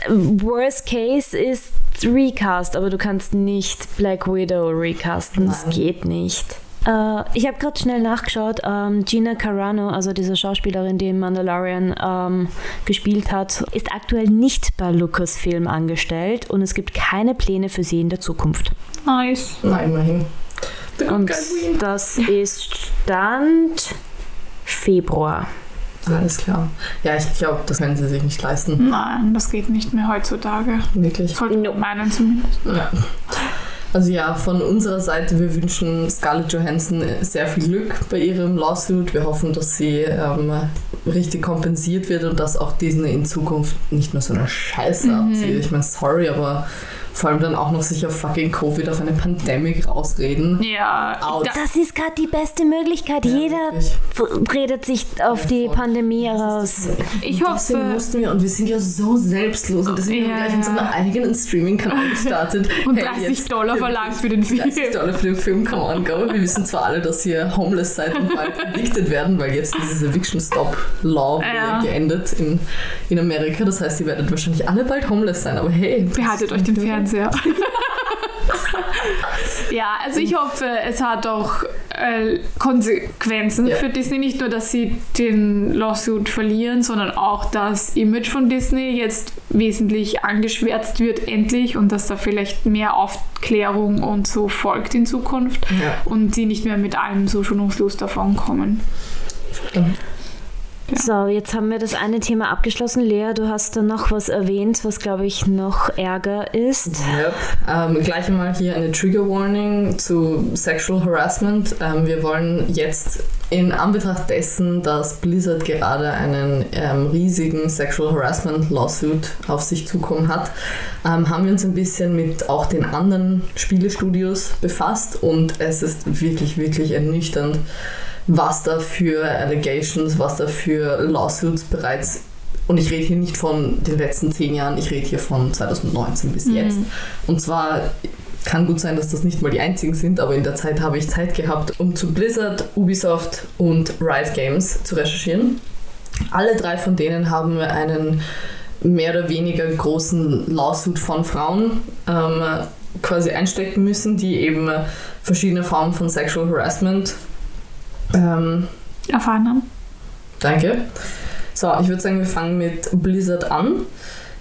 [SPEAKER 1] worst case ist Recast, aber du kannst nicht Black Widow recasten. Nein. Das geht nicht. Uh, ich habe gerade schnell nachgeschaut. Um, ähm, Gina Carano, also diese Schauspielerin, die in Mandalorian ähm, gespielt hat, ist aktuell nicht bei Lucasfilm angestellt und es gibt keine Pläne für sie in der Zukunft.
[SPEAKER 2] Nice.
[SPEAKER 3] Nein, immerhin.
[SPEAKER 1] Und das ist Stand Februar.
[SPEAKER 3] Alles klar. Ja, ich glaube, das können sie sich nicht leisten.
[SPEAKER 2] Nein, das geht nicht mehr heutzutage.
[SPEAKER 3] Wirklich?
[SPEAKER 2] Von no. meinen zumindest.
[SPEAKER 3] Ja. Also ja, von unserer Seite, wir wünschen Scarlett Johansson sehr viel Glück bei ihrem Lawsuit. Wir hoffen, dass sie ähm, richtig kompensiert wird und dass auch Disney in Zukunft nicht mehr so eine Scheiße mhm. abzieht. Ich meine, sorry, aber vor allem dann auch noch sich auf fucking Covid, auf eine Pandemie rausreden.
[SPEAKER 2] Ja.
[SPEAKER 1] Out. Das ist gerade die beste Möglichkeit. Ja, Jeder wirklich. redet sich auf ja, die Pandemie raus.
[SPEAKER 2] Ich hoffe. Deswegen
[SPEAKER 3] mussten wir, und wir sind ja so selbstlos und deswegen ja, haben wir gleich unseren eigenen Streaming-Kanal gestartet.
[SPEAKER 2] und hey, 30 Dollar verlangt für den Film.
[SPEAKER 3] 30 Dollar für den Film, come on, go. Wir wissen zwar alle, dass ihr homeless seid und bald evicted werden, weil jetzt dieses Eviction Stop Law ja. geendet in, in Amerika. Das heißt, ihr werdet wahrscheinlich alle bald homeless sein, aber hey.
[SPEAKER 2] Behaltet euch den Fernseher sehr. ja, also ich hoffe, es hat auch äh, Konsequenzen ja. für Disney. Nicht nur, dass sie den Lawsuit verlieren, sondern auch das Image von Disney jetzt wesentlich angeschwärzt wird, endlich, und dass da vielleicht mehr Aufklärung und so folgt in Zukunft ja. und sie nicht mehr mit allem so schonungslos davon kommen.
[SPEAKER 1] Mhm. So, jetzt haben wir das eine Thema abgeschlossen. Lea, du hast da noch was erwähnt, was glaube ich noch ärger ist.
[SPEAKER 3] Yep. Ähm, gleich einmal hier eine Trigger Warning zu Sexual Harassment. Ähm, wir wollen jetzt in Anbetracht dessen, dass Blizzard gerade einen ähm, riesigen Sexual Harassment Lawsuit auf sich zukommen hat, ähm, haben wir uns ein bisschen mit auch den anderen Spielestudios befasst und es ist wirklich, wirklich ernüchternd was da für Allegations, was da für Lawsuits bereits und ich rede hier nicht von den letzten zehn Jahren, ich rede hier von 2019 bis mhm. jetzt. Und zwar kann gut sein, dass das nicht mal die einzigen sind, aber in der Zeit habe ich Zeit gehabt, um zu Blizzard, Ubisoft und Riot Games zu recherchieren. Alle drei von denen haben einen mehr oder weniger großen Lawsuit von Frauen ähm, quasi einstecken müssen, die eben verschiedene Formen von Sexual Harassment ähm,
[SPEAKER 2] erfahren haben.
[SPEAKER 3] Danke. So, ich würde sagen, wir fangen mit Blizzard an.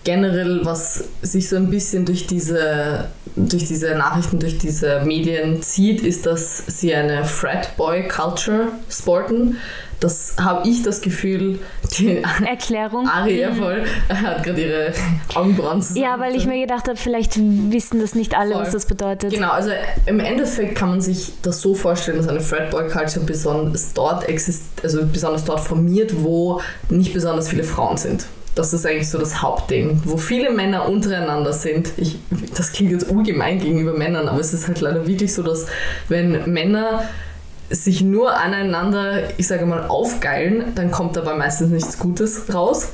[SPEAKER 3] Generell, was sich so ein bisschen durch diese, durch diese Nachrichten, durch diese Medien zieht, ist, dass sie eine Frat Boy Culture sporten das habe ich das Gefühl,
[SPEAKER 1] die Erklärung.
[SPEAKER 3] Aria voll hat gerade ihre Augenbrauen
[SPEAKER 1] Ja, weil ich mir gedacht habe, vielleicht wissen das nicht alle, voll. was das bedeutet.
[SPEAKER 3] Genau, also im Endeffekt kann man sich das so vorstellen, dass eine Fredboy Culture besonders dort exist also besonders dort formiert, wo nicht besonders viele Frauen sind. Das ist eigentlich so das Hauptding, wo viele Männer untereinander sind. Ich, das klingt jetzt ungemein gegenüber Männern, aber es ist halt leider wirklich so, dass wenn Männer sich nur aneinander, ich sage mal, aufgeilen, dann kommt dabei meistens nichts Gutes raus.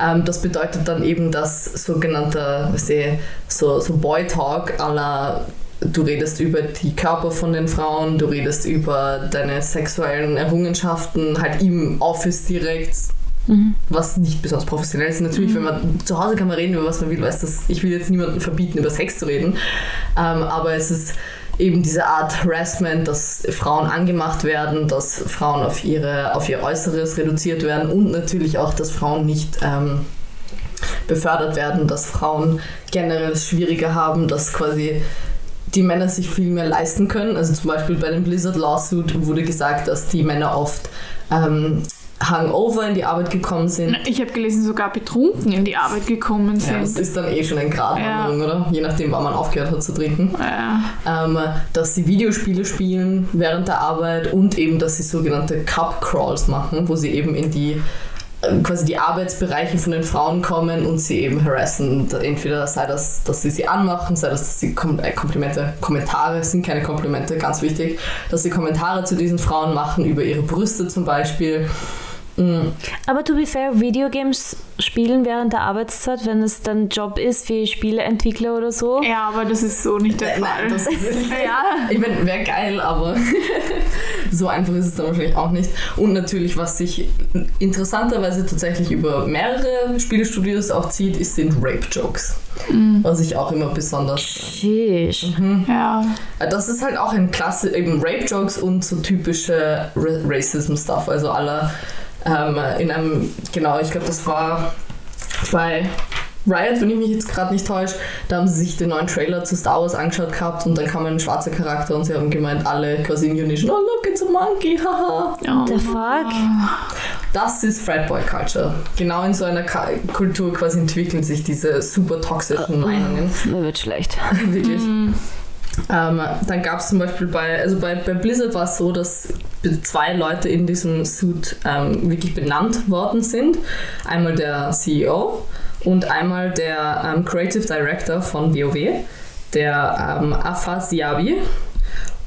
[SPEAKER 3] Ähm, das bedeutet dann eben, dass sogenannter, weißt du, so, so Boy-Talk aller du redest über die Körper von den Frauen, du redest über deine sexuellen Errungenschaften, halt im Office direkt, mhm. was nicht besonders professionell ist. Natürlich, mhm. wenn man zu Hause kann man reden über was man will, weiß das, ich will jetzt niemandem verbieten, über Sex zu reden, ähm, aber es ist eben diese Art Harassment, dass Frauen angemacht werden, dass Frauen auf, ihre, auf ihr Äußeres reduziert werden und natürlich auch, dass Frauen nicht ähm, befördert werden, dass Frauen generell es schwieriger haben, dass quasi die Männer sich viel mehr leisten können. Also zum Beispiel bei dem Blizzard Lawsuit wurde gesagt, dass die Männer oft ähm, Hangover in die Arbeit gekommen sind.
[SPEAKER 2] Ich habe gelesen, sogar betrunken in die Arbeit gekommen sind. Ja,
[SPEAKER 3] das ist dann eh schon ein Gradwanderung, ja. oder? Je nachdem, wann man aufgehört hat zu trinken. Ja. Ähm, dass sie Videospiele spielen während der Arbeit und eben, dass sie sogenannte Cup Crawls machen, wo sie eben in die äh, quasi die Arbeitsbereiche von den Frauen kommen und sie eben harassen. Entweder sei das, dass sie sie anmachen, sei das, dass sie Kom äh, Komplimente, Kommentare sind keine Komplimente, ganz wichtig, dass sie Kommentare zu diesen Frauen machen über ihre Brüste zum Beispiel Mhm.
[SPEAKER 1] Aber to be fair, Videogames spielen während der Arbeitszeit, wenn es dann Job ist wie Spieleentwickler oder so.
[SPEAKER 2] Ja, aber das ist so nicht der
[SPEAKER 3] Nein,
[SPEAKER 2] Fall.
[SPEAKER 3] das ist,
[SPEAKER 2] ja.
[SPEAKER 3] Ich meine, wäre geil, aber so einfach ist es dann wahrscheinlich auch nicht. Und natürlich, was sich interessanterweise tatsächlich über mehrere Spielestudios auch zieht, ist, sind Rape-Jokes. Was ich auch immer besonders.
[SPEAKER 1] Sheesh.
[SPEAKER 2] ja.
[SPEAKER 3] Äh, Das ist halt auch ein Klasse, eben Rape-Jokes und so typische Ra Racism-Stuff. Also aller ähm, in einem, genau, ich glaube, das war bei Riot, wenn ich mich jetzt gerade nicht täusche, da haben sie sich den neuen Trailer zu Star Wars angeschaut gehabt und dann kam ein schwarzer Charakter und sie haben gemeint, alle quasi in Unison, oh look, it's a monkey, haha.
[SPEAKER 2] Oh.
[SPEAKER 1] The fuck?
[SPEAKER 3] Das ist Fratboy Culture. Genau in so einer Ka Kultur quasi entwickeln sich diese super toxischen Meinungen.
[SPEAKER 1] Mir wird schlecht.
[SPEAKER 3] Wirklich. Ähm, dann gab es zum Beispiel bei, also bei, bei Blizzard war es so, dass zwei Leute in diesem Suit ähm, wirklich benannt worden sind. Einmal der CEO und einmal der ähm, Creative Director von WoW, der ähm, Afa Siabi.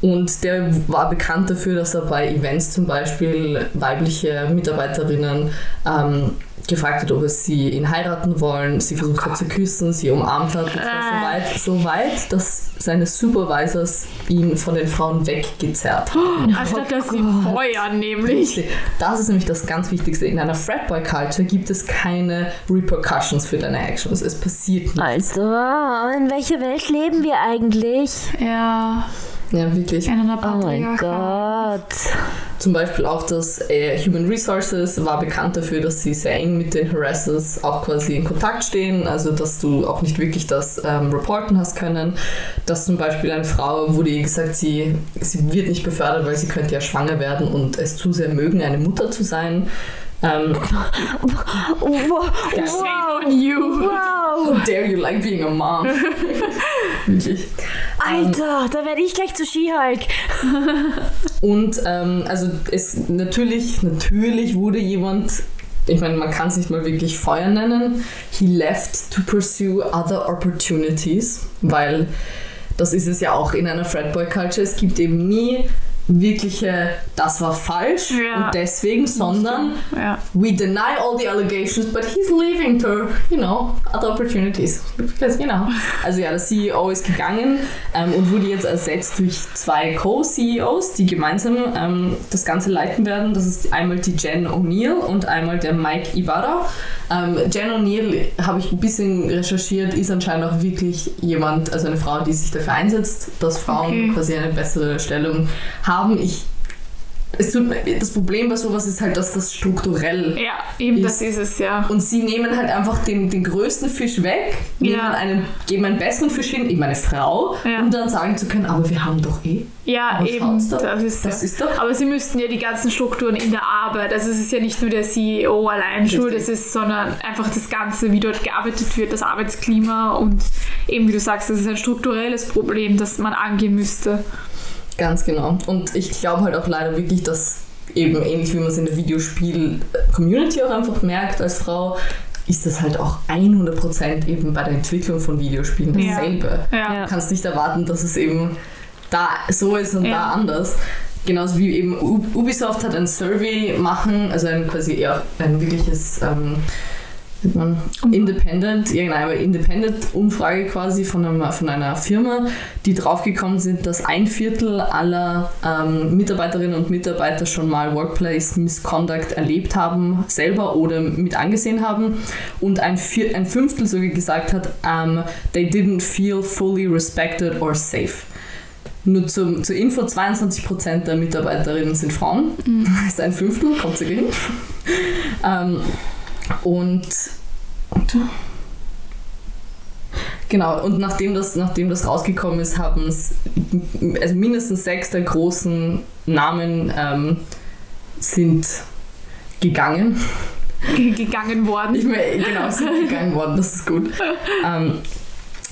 [SPEAKER 3] Und der war bekannt dafür, dass er bei Events zum Beispiel weibliche Mitarbeiterinnen ähm, gefragt hat, ob es sie ihn heiraten wollen, sie versucht hat zu küssen, sie umarmt hat. Das war so weit, so weit, dass seine Supervisors ihn von den Frauen weggezerrt haben.
[SPEAKER 2] Anstatt dass sie feuern, nämlich.
[SPEAKER 3] Das ist nämlich das ganz Wichtigste. In einer Fratboy-Culture gibt es keine Repercussions für deine Actions. Es passiert nichts.
[SPEAKER 1] Alter, in welcher Welt leben wir eigentlich?
[SPEAKER 2] Ja.
[SPEAKER 3] Ja, wirklich.
[SPEAKER 1] Oh mein. Gott.
[SPEAKER 3] Zum Beispiel auch das äh, Human Resources war bekannt dafür, dass sie sehr eng mit den Harassers auch quasi in Kontakt stehen, also dass du auch nicht wirklich das ähm, reporten hast können. Dass zum Beispiel eine Frau wurde ihr gesagt, sie, sie wird nicht befördert, weil sie könnte ja schwanger werden und es zu sehr mögen, eine Mutter zu sein. Ähm,
[SPEAKER 1] Wow.
[SPEAKER 2] Shame on you.
[SPEAKER 1] wow.
[SPEAKER 3] How dare you like being a mom? Wirklich.
[SPEAKER 1] Alter, da werde ich gleich zu She-Hulk.
[SPEAKER 3] Und ähm, also es natürlich, natürlich wurde jemand, ich meine, man kann es nicht mal wirklich Feuer nennen, he left to pursue other opportunities, weil das ist es ja auch in einer Fratboy-Culture, es gibt eben nie wirkliche, das war falsch
[SPEAKER 2] Ja.
[SPEAKER 3] und deswegen, sondern
[SPEAKER 2] Ja.
[SPEAKER 3] we deny all the allegations, but he's leaving to, you know, other opportunities. Because, you know. Also ja, der CEO ist gegangen ähm, und wurde jetzt ersetzt durch zwei Co-CEOs, die gemeinsam ähm, das Ganze leiten werden. Das ist einmal die Jen O'Neill und einmal der Mike Ibarra. Ähm, Jen O'Neill, habe ich ein bisschen recherchiert, ist anscheinend auch wirklich jemand, also eine Frau, die sich dafür einsetzt, dass Frauen
[SPEAKER 2] Okay.
[SPEAKER 3] quasi eine bessere Stellung haben. Ich es tut, mir- das Problem bei sowas ist halt, dass das strukturell
[SPEAKER 2] Ja, eben das
[SPEAKER 3] Ist-
[SPEAKER 2] ist es ja.
[SPEAKER 3] und sie nehmen halt einfach den, den größten Fisch weg, nehmen
[SPEAKER 2] Ja.
[SPEAKER 3] einen, geben einen besseren Fisch hin, eben eine Frau,
[SPEAKER 2] Ja.
[SPEAKER 3] um dann sagen zu können, aber wir haben doch eh.
[SPEAKER 2] Ja,
[SPEAKER 3] Aber
[SPEAKER 2] eben.
[SPEAKER 3] doch,
[SPEAKER 2] Das ist,
[SPEAKER 3] Das ist doch.
[SPEAKER 2] Aber sie müssten ja die ganzen Strukturen in der Arbeit, also es ist ja nicht nur der CEO allein schuld, es ist, sondern einfach das Ganze, wie dort gearbeitet wird, das Arbeitsklima und eben wie du sagst, das ist ein strukturelles Problem, das man angehen müsste.
[SPEAKER 3] Ganz genau. Und ich glaube halt auch leider wirklich, dass eben ähnlich wie man es in der Videospiel-Community auch einfach merkt als Frau, ist das halt auch 100% eben bei der Entwicklung von Videospielen dasselbe.
[SPEAKER 2] Ja.
[SPEAKER 1] Ja.
[SPEAKER 3] Du kannst nicht erwarten, dass es eben da so ist und
[SPEAKER 2] Ja.
[SPEAKER 3] da anders. Genauso wie eben Ubisoft hat ein Survey machen, also ein quasi eher ein wirkliches ähm, sagt man, Independent, aber Independent-Umfrage quasi von, einem, von einer Firma, die draufgekommen sind, dass ein Viertel aller ähm, Mitarbeiterinnen und Mitarbeiter schon mal Workplace Misconduct erlebt haben, selber oder mit angesehen haben und ein, Vier ein Fünftel sogar gesagt hat, um, they didn't feel fully respected or safe. Nur zum, zur Info, 22% der Mitarbeiterinnen sind Frauen. Das ist ein Fünftel, kommt sogar hin. ähm, und, genau, und nachdem das, nachdem das rausgekommen ist, haben es also mindestens sechs der großen Namen ähm, sind gegangen.
[SPEAKER 2] Ge- gegangen worden.
[SPEAKER 3] Ich meine, genau, sind gegangen worden, das ist gut. Ähm,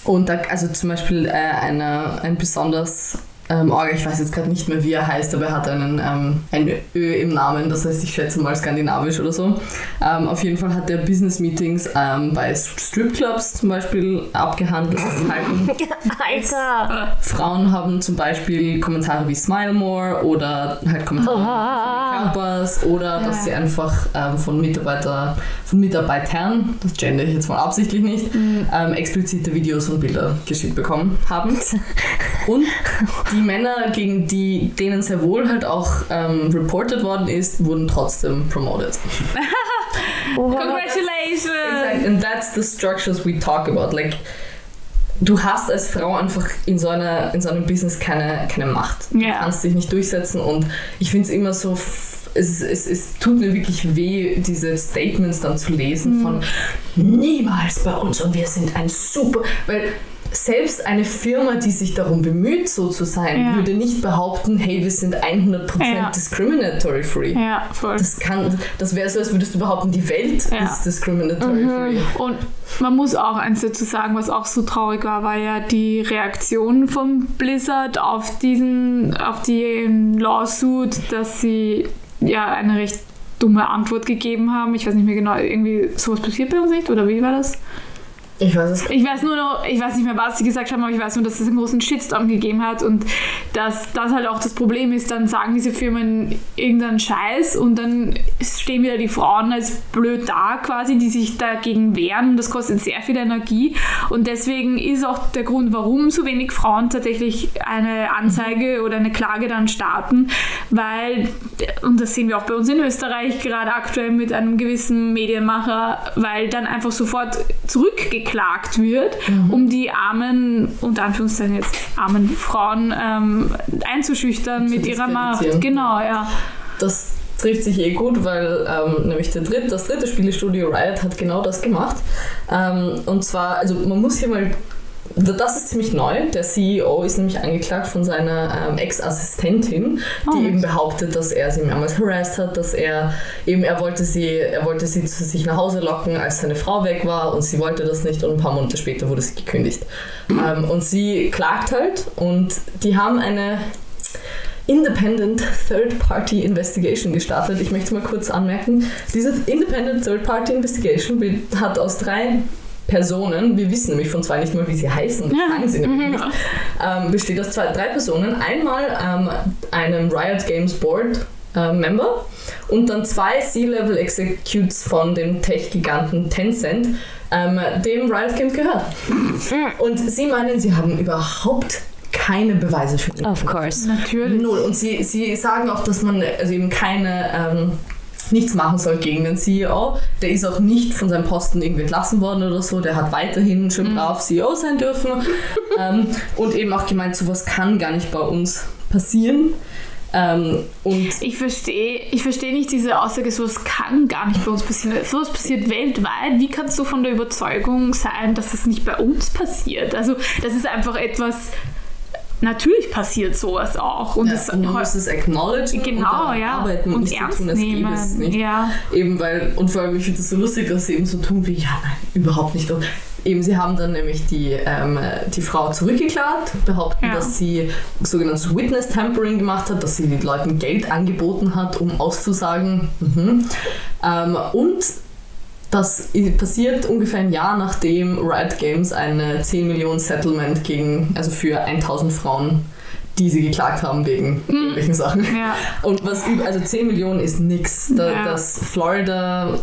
[SPEAKER 3] und da, also zum Beispiel äh, eine, ein besonders ähm, oh, ich weiß jetzt gerade nicht mehr, wie er heißt, aber er hat einen, ähm, ein Ö im Namen, das heißt, ich schätze mal skandinavisch oder so. Ähm, auf jeden Fall hat er Business-Meetings ähm, bei Stripclubs zum Beispiel abgehandelt.
[SPEAKER 1] Alter!
[SPEAKER 3] Frauen haben zum Beispiel Kommentare wie Smile More oder halt Kommentare
[SPEAKER 1] Oh.
[SPEAKER 3] von Körpers oder dass sie einfach ähm, von Mitarbeiter, von Mitarbeitern, das gender ich jetzt mal absichtlich nicht, ähm, explizite Videos und Bilder geschickt bekommen haben. Und die Männer, gegen die denen sehr wohl halt auch ähm, reported worden ist, wurden trotzdem promoted.
[SPEAKER 2] Congratulations!
[SPEAKER 3] Exactly. And that's the structures we talk about. Like, du hast als Frau einfach in so, einer, in so einem Business keine, keine Macht. Du
[SPEAKER 2] Ja.
[SPEAKER 3] kannst dich nicht durchsetzen und ich finde es immer so. Es, es, es tut mir wirklich weh, diese Statements dann zu lesen von niemals bei uns und wir sind ein super. Weil selbst eine Firma, die sich darum bemüht, so zu sein,
[SPEAKER 2] Ja.
[SPEAKER 3] würde nicht behaupten, hey, wir sind 100%
[SPEAKER 2] Ja.
[SPEAKER 3] discriminatory free.
[SPEAKER 2] Ja, voll.
[SPEAKER 3] Das, kann, das wäre so, als würdest du behaupten, die Welt
[SPEAKER 2] Ja.
[SPEAKER 3] ist discriminatory free.
[SPEAKER 2] Und man muss auch eins dazu sagen, was auch so traurig war, war ja die Reaktion von Blizzard auf diesen, auf die Lawsuit, dass sie ja eine recht dumme Antwort gegeben haben. Ich weiß nicht mehr genau, irgendwie sowas passiert bei uns nicht, oder wie war das?
[SPEAKER 3] Ich weiß es
[SPEAKER 2] Ich weiß nur noch, ich weiß nicht mehr, was sie gesagt haben, aber ich weiß nur, dass es einen großen Shitstorm gegeben hat und dass das halt auch das Problem ist, dann sagen diese Firmen irgendeinen Scheiß und dann stehen wieder die Frauen als blöd da quasi, die sich dagegen wehren. Das kostet sehr viel Energie und deswegen ist auch der Grund, warum so wenig Frauen tatsächlich eine Anzeige oder eine Klage dann starten, weil, und das sehen wir auch bei uns in Österreich gerade aktuell mit einem gewissen Medienmacher, weil dann einfach sofort zurückgeklagt wird, um die armen, unter Anführungszeichen jetzt, armen Frauen ähm, einzuschüchtern
[SPEAKER 3] Zu
[SPEAKER 2] mit ihrer Macht. Genau, ja.
[SPEAKER 3] Das trifft sich eh gut, weil ähm, nämlich der dritte, das dritte Spielestudio Riot hat genau das gemacht. Ähm, und zwar, also man muss hier mal, das ist ziemlich neu. Der CEO ist nämlich angeklagt von seiner ähm, Ex-Assistentin, die
[SPEAKER 2] Oh.
[SPEAKER 3] eben behauptet, dass er sie mehrmals harassed hat, dass er eben, er wollte sie, er wollte sie zu sich nach Hause locken, als seine Frau weg war und sie wollte das nicht und ein paar Monate später wurde sie gekündigt. Ähm, und sie klagt halt und die haben eine Independent Third Party Investigation gestartet. Ich möchte mal kurz anmerken, diese Independent Third Party Investigation hat aus drei Personen, wir wissen nämlich von zwei nicht mal, wie sie heißen, das sagen sie nämlich nicht, ähm, besteht aus zwei, drei Personen. Einmal ähm, einem Riot Games Board äh, Member und dann zwei C-Level Executives von dem Tech-Giganten Tencent, ähm, dem Riot Games gehört. Und sie meinen, sie haben überhaupt keine Beweise für ihn.
[SPEAKER 1] Of course.
[SPEAKER 2] Natürlich.
[SPEAKER 3] Null. Und sie, sie sagen auch, dass man also eben keine ähm, nichts machen soll gegen den CEO. Der ist auch nicht von seinem Posten irgendwie entlassen worden oder so. Der hat weiterhin schön brav CEO sein dürfen. ähm, und eben auch gemeint, sowas kann gar nicht bei uns passieren. Ähm, und
[SPEAKER 2] Ich verstehe ich versteh nicht diese Aussage, sowas kann gar nicht bei uns passieren. Sowas passiert weltweit. Wie kannst du von der Überzeugung sein, dass das nicht bei uns passiert? Also, das ist einfach etwas. Natürlich passiert sowas auch. Und
[SPEAKER 3] ja,
[SPEAKER 2] das
[SPEAKER 3] und man muss es acknowledgen und
[SPEAKER 2] genau,
[SPEAKER 3] daran
[SPEAKER 2] ja.
[SPEAKER 3] arbeiten und,
[SPEAKER 2] und ernst
[SPEAKER 3] tun, als gäbe es
[SPEAKER 2] nehmen.
[SPEAKER 3] nicht.
[SPEAKER 2] Ja.
[SPEAKER 3] Eben weil, und vor allem, ich finde es so lustig, dass sie eben so tun wie, ja, nein, überhaupt nicht. Und eben, sie haben dann nämlich die, ähm, die Frau zurückgeklagt, behaupten,
[SPEAKER 2] Ja.
[SPEAKER 3] dass sie sogenanntes Witness Tampering gemacht hat, dass sie den Leuten Geld angeboten hat, um auszusagen. Mhm. Ähm, und das passiert ungefähr ein Jahr nachdem Riot Games eine 10 Millionen Settlement gegen, also für 1000 Frauen, die sie geklagt haben wegen irgendwelchen Sachen.
[SPEAKER 2] Ja.
[SPEAKER 3] Und was über, also 10 Millionen ist nix. Da,
[SPEAKER 2] Ja.
[SPEAKER 3] Das Florida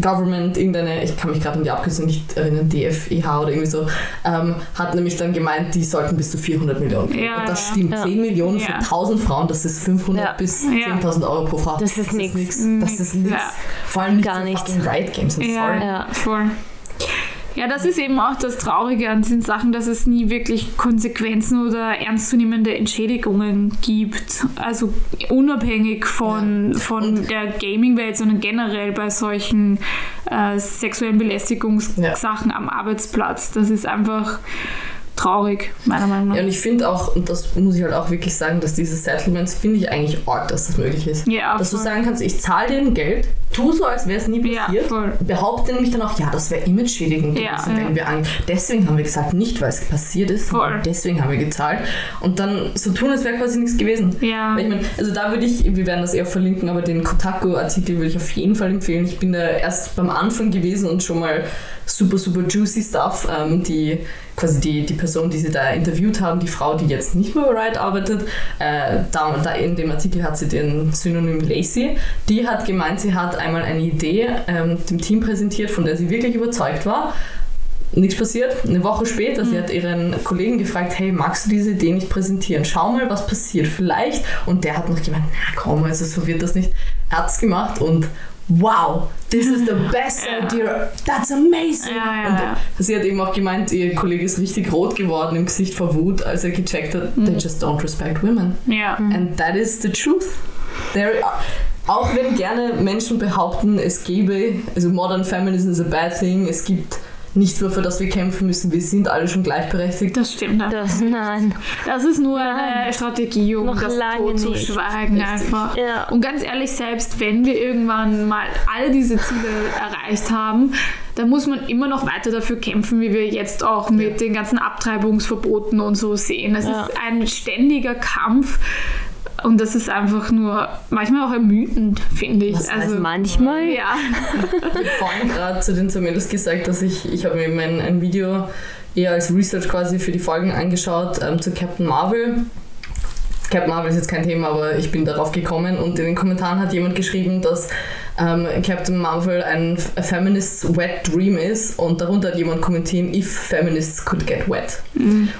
[SPEAKER 3] Government, irgendeine, ich kann mich gerade an die Abkürzung nicht erinnern, DFEH oder irgendwie so, ähm, hat nämlich dann gemeint, die sollten bis zu 400 Millionen.
[SPEAKER 2] Ja,
[SPEAKER 3] Und das
[SPEAKER 2] ja.
[SPEAKER 3] stimmt.
[SPEAKER 1] Ja.
[SPEAKER 3] 10 Millionen für
[SPEAKER 2] Ja.
[SPEAKER 3] 1000 Frauen, das ist 500
[SPEAKER 1] Ja.
[SPEAKER 3] bis
[SPEAKER 2] Ja.
[SPEAKER 3] 10.000 Euro pro Frau.
[SPEAKER 1] Das ist. Nix,
[SPEAKER 3] Das ist nichts. Vor allem nicht
[SPEAKER 1] Gar
[SPEAKER 3] für
[SPEAKER 1] nichts.
[SPEAKER 3] fucking Riot Games. I'm
[SPEAKER 2] Ja,
[SPEAKER 3] sorry.
[SPEAKER 1] Ja.
[SPEAKER 2] voll. Ja, das ist eben auch das Traurige an diesen Sachen, dass es nie wirklich Konsequenzen oder ernstzunehmende Entschädigungen gibt. Also unabhängig von, von der Gaming-Welt, sondern generell bei solchen äh, sexuellen Belästigungssachen am Arbeitsplatz. Das ist einfach traurig, meiner Meinung nach.
[SPEAKER 3] Ja, und ich finde auch, und das muss ich halt auch wirklich sagen, dass diese Settlements, finde ich eigentlich arg, dass das möglich ist.
[SPEAKER 2] Ja,
[SPEAKER 3] dass du
[SPEAKER 2] voll.
[SPEAKER 3] sagen kannst, ich zahle dir ein Geld, tu so, als wäre es nie
[SPEAKER 2] Ja,
[SPEAKER 3] passiert.
[SPEAKER 2] voll.
[SPEAKER 3] Behaupte nämlich dann auch, ja, das wäre imageschädigend
[SPEAKER 2] Ja,
[SPEAKER 3] gewesen, wenn
[SPEAKER 2] ja.
[SPEAKER 3] wir an. Deswegen haben wir gesagt, nicht weil es passiert ist,
[SPEAKER 2] Voll.
[SPEAKER 3] deswegen haben wir gezahlt. Und dann so tun, als wäre quasi nichts gewesen.
[SPEAKER 2] Ja.
[SPEAKER 3] Weil ich meine, also da würde ich, wir werden das eher verlinken, aber den Kotaku-Artikel würde ich auf jeden Fall empfehlen. Ich bin da erst beim Anfang gewesen und schon mal super, super juicy Stuff. Ähm, die quasi die, die Person, die sie da interviewt haben, die Frau, die jetzt nicht mehr bei Riot arbeitet, äh, da, da in dem Artikel hat sie den Synonym Lacey. Die hat gemeint, sie hat einmal eine Idee ähm, dem Team präsentiert, von der sie wirklich überzeugt war. Nichts passiert. Eine Woche später, sie hat ihren Kollegen gefragt, hey, magst du diese Idee nicht präsentieren? Schau mal, was passiert. Vielleicht. Und der hat noch gemeint, na komm, also so wird das nicht. Er hat es gemacht und wow, this is the best
[SPEAKER 2] Ja.
[SPEAKER 3] idea. That's amazing.
[SPEAKER 2] Ja, ja,
[SPEAKER 3] und
[SPEAKER 2] ja.
[SPEAKER 3] sie hat eben auch gemeint, ihr Kollege ist richtig rot geworden im Gesicht vor Wut, als er gecheckt hat,
[SPEAKER 2] Mhm.
[SPEAKER 3] they just don't respect women.
[SPEAKER 2] ja.
[SPEAKER 3] And that is the truth. There, auch wenn gerne Menschen behaupten, es gäbe, also modern feminism is a bad thing, es gibt nichts mehr, für das wir kämpfen müssen, wir sind alle schon gleichberechtigt.
[SPEAKER 2] Das stimmt.
[SPEAKER 1] Das, nein.
[SPEAKER 2] Das ist nur eine
[SPEAKER 1] Nein.
[SPEAKER 2] Strategie, um
[SPEAKER 1] Noch
[SPEAKER 2] das
[SPEAKER 1] lange
[SPEAKER 2] tot zu
[SPEAKER 1] nicht.
[SPEAKER 2] schweigen
[SPEAKER 3] Richtig.
[SPEAKER 2] einfach.
[SPEAKER 1] Ja.
[SPEAKER 2] Und ganz ehrlich, selbst wenn wir irgendwann mal all diese Ziele erreicht haben, dann muss man immer noch weiter dafür kämpfen, wie wir jetzt auch mit den ganzen Abtreibungsverboten und so sehen. Es
[SPEAKER 1] Ja.
[SPEAKER 2] ist ein ständiger Kampf. Und das ist einfach nur manchmal auch ermüdend, finde ich.
[SPEAKER 3] Was heißt
[SPEAKER 2] also,
[SPEAKER 1] Manchmal.
[SPEAKER 2] ja.
[SPEAKER 3] Ich habe vorhin gerade zu den Zermelos gesagt, dass ich, ich habe mir eben ein, ein Video eher als Research quasi für die Folgen angeschaut ähm, zu Captain Marvel. Captain Marvel ist jetzt kein Thema, aber ich bin darauf gekommen und in den Kommentaren hat jemand geschrieben, dass ähm, Captain Marvel ein feminist's wet dream ist und darunter hat jemand kommentiert, if feminists could get wet.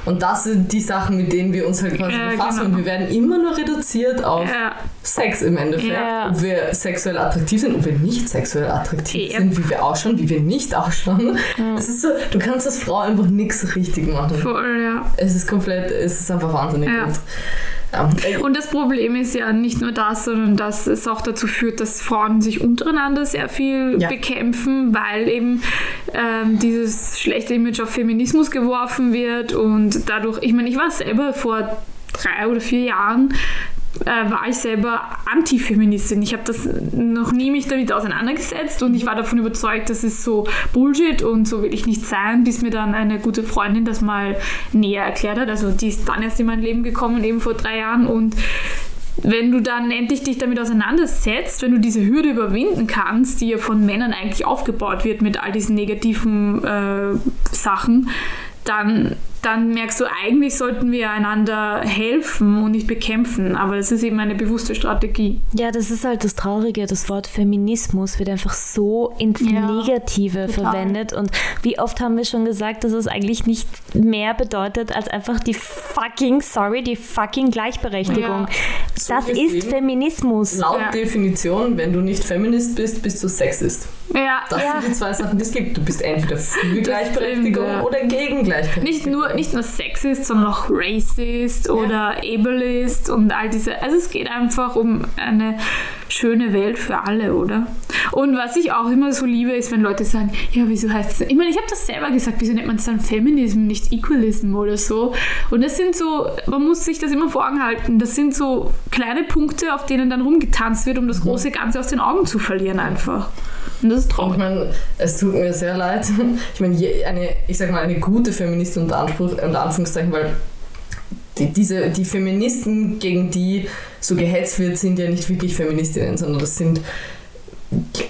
[SPEAKER 3] Und das sind die Sachen, mit denen wir uns halt quasi
[SPEAKER 2] Ja,
[SPEAKER 3] befassen
[SPEAKER 2] genau.
[SPEAKER 3] und wir werden immer nur reduziert auf
[SPEAKER 2] ja.
[SPEAKER 3] Sex im Endeffekt.
[SPEAKER 1] Ja.
[SPEAKER 3] Ob wir sexuell attraktiv sind, ob wir nicht sexuell attraktiv sind, wie wir ausschauen, wie wir nicht ausschauen. Es ist so, du kannst als Frau einfach nichts richtig machen.
[SPEAKER 2] Voll, ja.
[SPEAKER 3] Es ist komplett, es ist einfach wahnsinnig
[SPEAKER 2] Ja.
[SPEAKER 3] gut.
[SPEAKER 2] Und das Problem ist ja nicht nur das, sondern dass es auch dazu führt, dass Frauen sich untereinander sehr viel
[SPEAKER 3] Ja.
[SPEAKER 2] bekämpfen, weil eben ähm, dieses schlechte Image auf Feminismus geworfen wird und dadurch, ich meine, ich war selber vor drei oder vier Jahren äh, war ich selber Antifeministin. Ich habe das noch nie mich damit auseinandergesetzt und ich war davon überzeugt, das ist so Bullshit und so will ich nicht sein, bis mir dann eine gute Freundin das mal näher erklärt hat. Also die ist dann erst in mein Leben gekommen, eben vor drei Jahren und wenn du dann endlich dich damit auseinandersetzt, wenn du diese Hürde überwinden kannst, die ja von Männern eigentlich aufgebaut wird mit all diesen negativen äh, Sachen, dann, dann merkst du, eigentlich sollten wir einander helfen und nicht bekämpfen. Aber das ist eben eine bewusste Strategie.
[SPEAKER 1] Ja, das ist halt das Traurige. Das Wort Feminismus wird einfach so ins
[SPEAKER 2] Ja,
[SPEAKER 1] Negative
[SPEAKER 2] total.
[SPEAKER 1] verwendet. Und wie oft haben wir schon gesagt, dass es eigentlich nicht mehr bedeutet als einfach die fucking, sorry, die fucking Gleichberechtigung.
[SPEAKER 2] Ja.
[SPEAKER 3] So
[SPEAKER 1] Das ist Feminismus.
[SPEAKER 3] Laut
[SPEAKER 2] Ja.
[SPEAKER 3] Definition, wenn du nicht Feminist bist, bist du Sexist.
[SPEAKER 2] Ja,
[SPEAKER 3] Das
[SPEAKER 1] Ja.
[SPEAKER 3] sind die zwei Sachen, die es gibt. Du bist entweder für Gleichberechtigung
[SPEAKER 2] ja.
[SPEAKER 3] oder gegen Gleichberechtigung.
[SPEAKER 2] nicht nur, nicht nur Sexist, sondern auch Racist oder Ableist und all diese. Also es geht einfach um eine schöne Welt für alle, oder? Und was ich auch immer so liebe, ist, wenn Leute sagen, ja, wieso heißt es. Ich meine, ich habe das selber gesagt, wieso nennt man es dann Feminism, nicht Equalism oder so? Und das sind so, man muss sich das immer vor Augen halten, das sind so kleine Punkte, auf denen dann rumgetanzt wird, um das große Ganze aus den Augen zu verlieren einfach. Und das ist
[SPEAKER 3] Und ich
[SPEAKER 2] traurig.
[SPEAKER 3] meine, es tut mir sehr leid. Ich meine, eine, ich sag mal, eine gute Feministin unter, Anspruch, unter Anführungszeichen, weil die, diese, die Feministen, gegen die so gehetzt wird, sind ja nicht wirklich Feministinnen, sondern das sind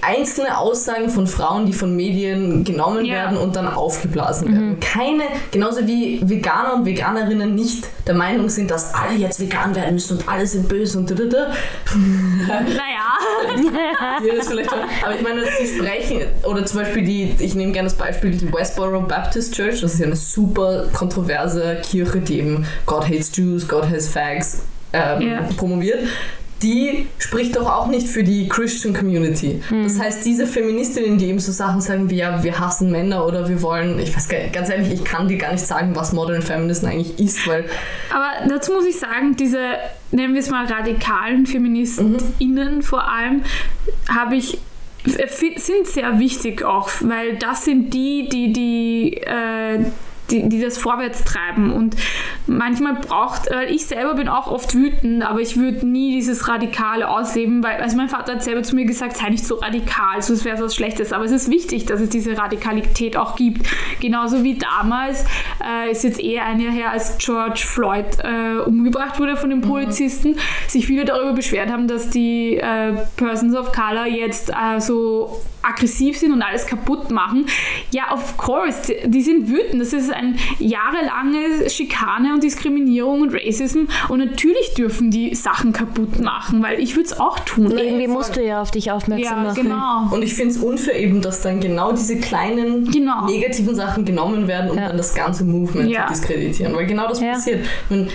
[SPEAKER 3] einzelne Aussagen von Frauen, die von Medien genommen
[SPEAKER 2] Ja.
[SPEAKER 3] werden und dann aufgeblasen werden. Keine, genauso wie Veganer und Veganerinnen nicht der Meinung sind, dass alle jetzt vegan werden müssen und alle sind böse und da, da, da.
[SPEAKER 2] Naja.
[SPEAKER 3] Ja, das vielleicht schon. Aber ich meine, sie sprechen, oder zum Beispiel die, ich nehme gerne das Beispiel, die Westboro Baptist Church, das ist ja eine super kontroverse Kirche, die eben God hates Jews, God hates Fags ähm,
[SPEAKER 2] Ja.
[SPEAKER 3] promoviert. Die spricht doch auch nicht für die Christian Community. Das heißt, diese Feministinnen, die eben so Sachen sagen wie, ja, wir hassen Männer oder wir wollen, ich weiß gar, ganz ehrlich, ich kann dir gar nicht sagen, was Modern Feminism eigentlich ist, weil
[SPEAKER 2] Aber dazu muss ich sagen, diese, nennen wir es mal radikalen FeministInnen vor allem, habe ich sind sehr wichtig auch, weil das sind die, die, die, äh, die, die das vorwärts treiben. Und manchmal braucht, weil ich selber bin auch oft wütend, aber ich würde nie dieses Radikale ausleben, weil, also mein Vater hat selber zu mir gesagt, sei nicht so radikal, so wäre was Schlechtes. Aber es ist wichtig, dass es diese Radikalität auch gibt. Genauso wie damals, äh, ist jetzt eher ein Jahr her, als George Floyd äh, umgebracht wurde von den Polizisten, mhm. sich viele darüber beschwert haben, dass die äh, Persons of Color jetzt äh, so aggressiv sind und alles kaputt machen. Ja, of course, die, sind wütend. Das ist ein jahrelange Schikane und Diskriminierung und Racism und natürlich dürfen die Sachen kaputt machen, weil ich würde es auch tun.
[SPEAKER 1] Irgendwie musst du ja auf dich aufmerksam
[SPEAKER 2] ja,
[SPEAKER 1] machen.
[SPEAKER 2] Genau.
[SPEAKER 3] Und ich finde es unfair eben, dass dann genau diese kleinen
[SPEAKER 2] genau.
[SPEAKER 3] negativen Sachen genommen werden, um ja. dann das ganze Movement ja. zu diskreditieren. Weil genau das passiert. Wenn,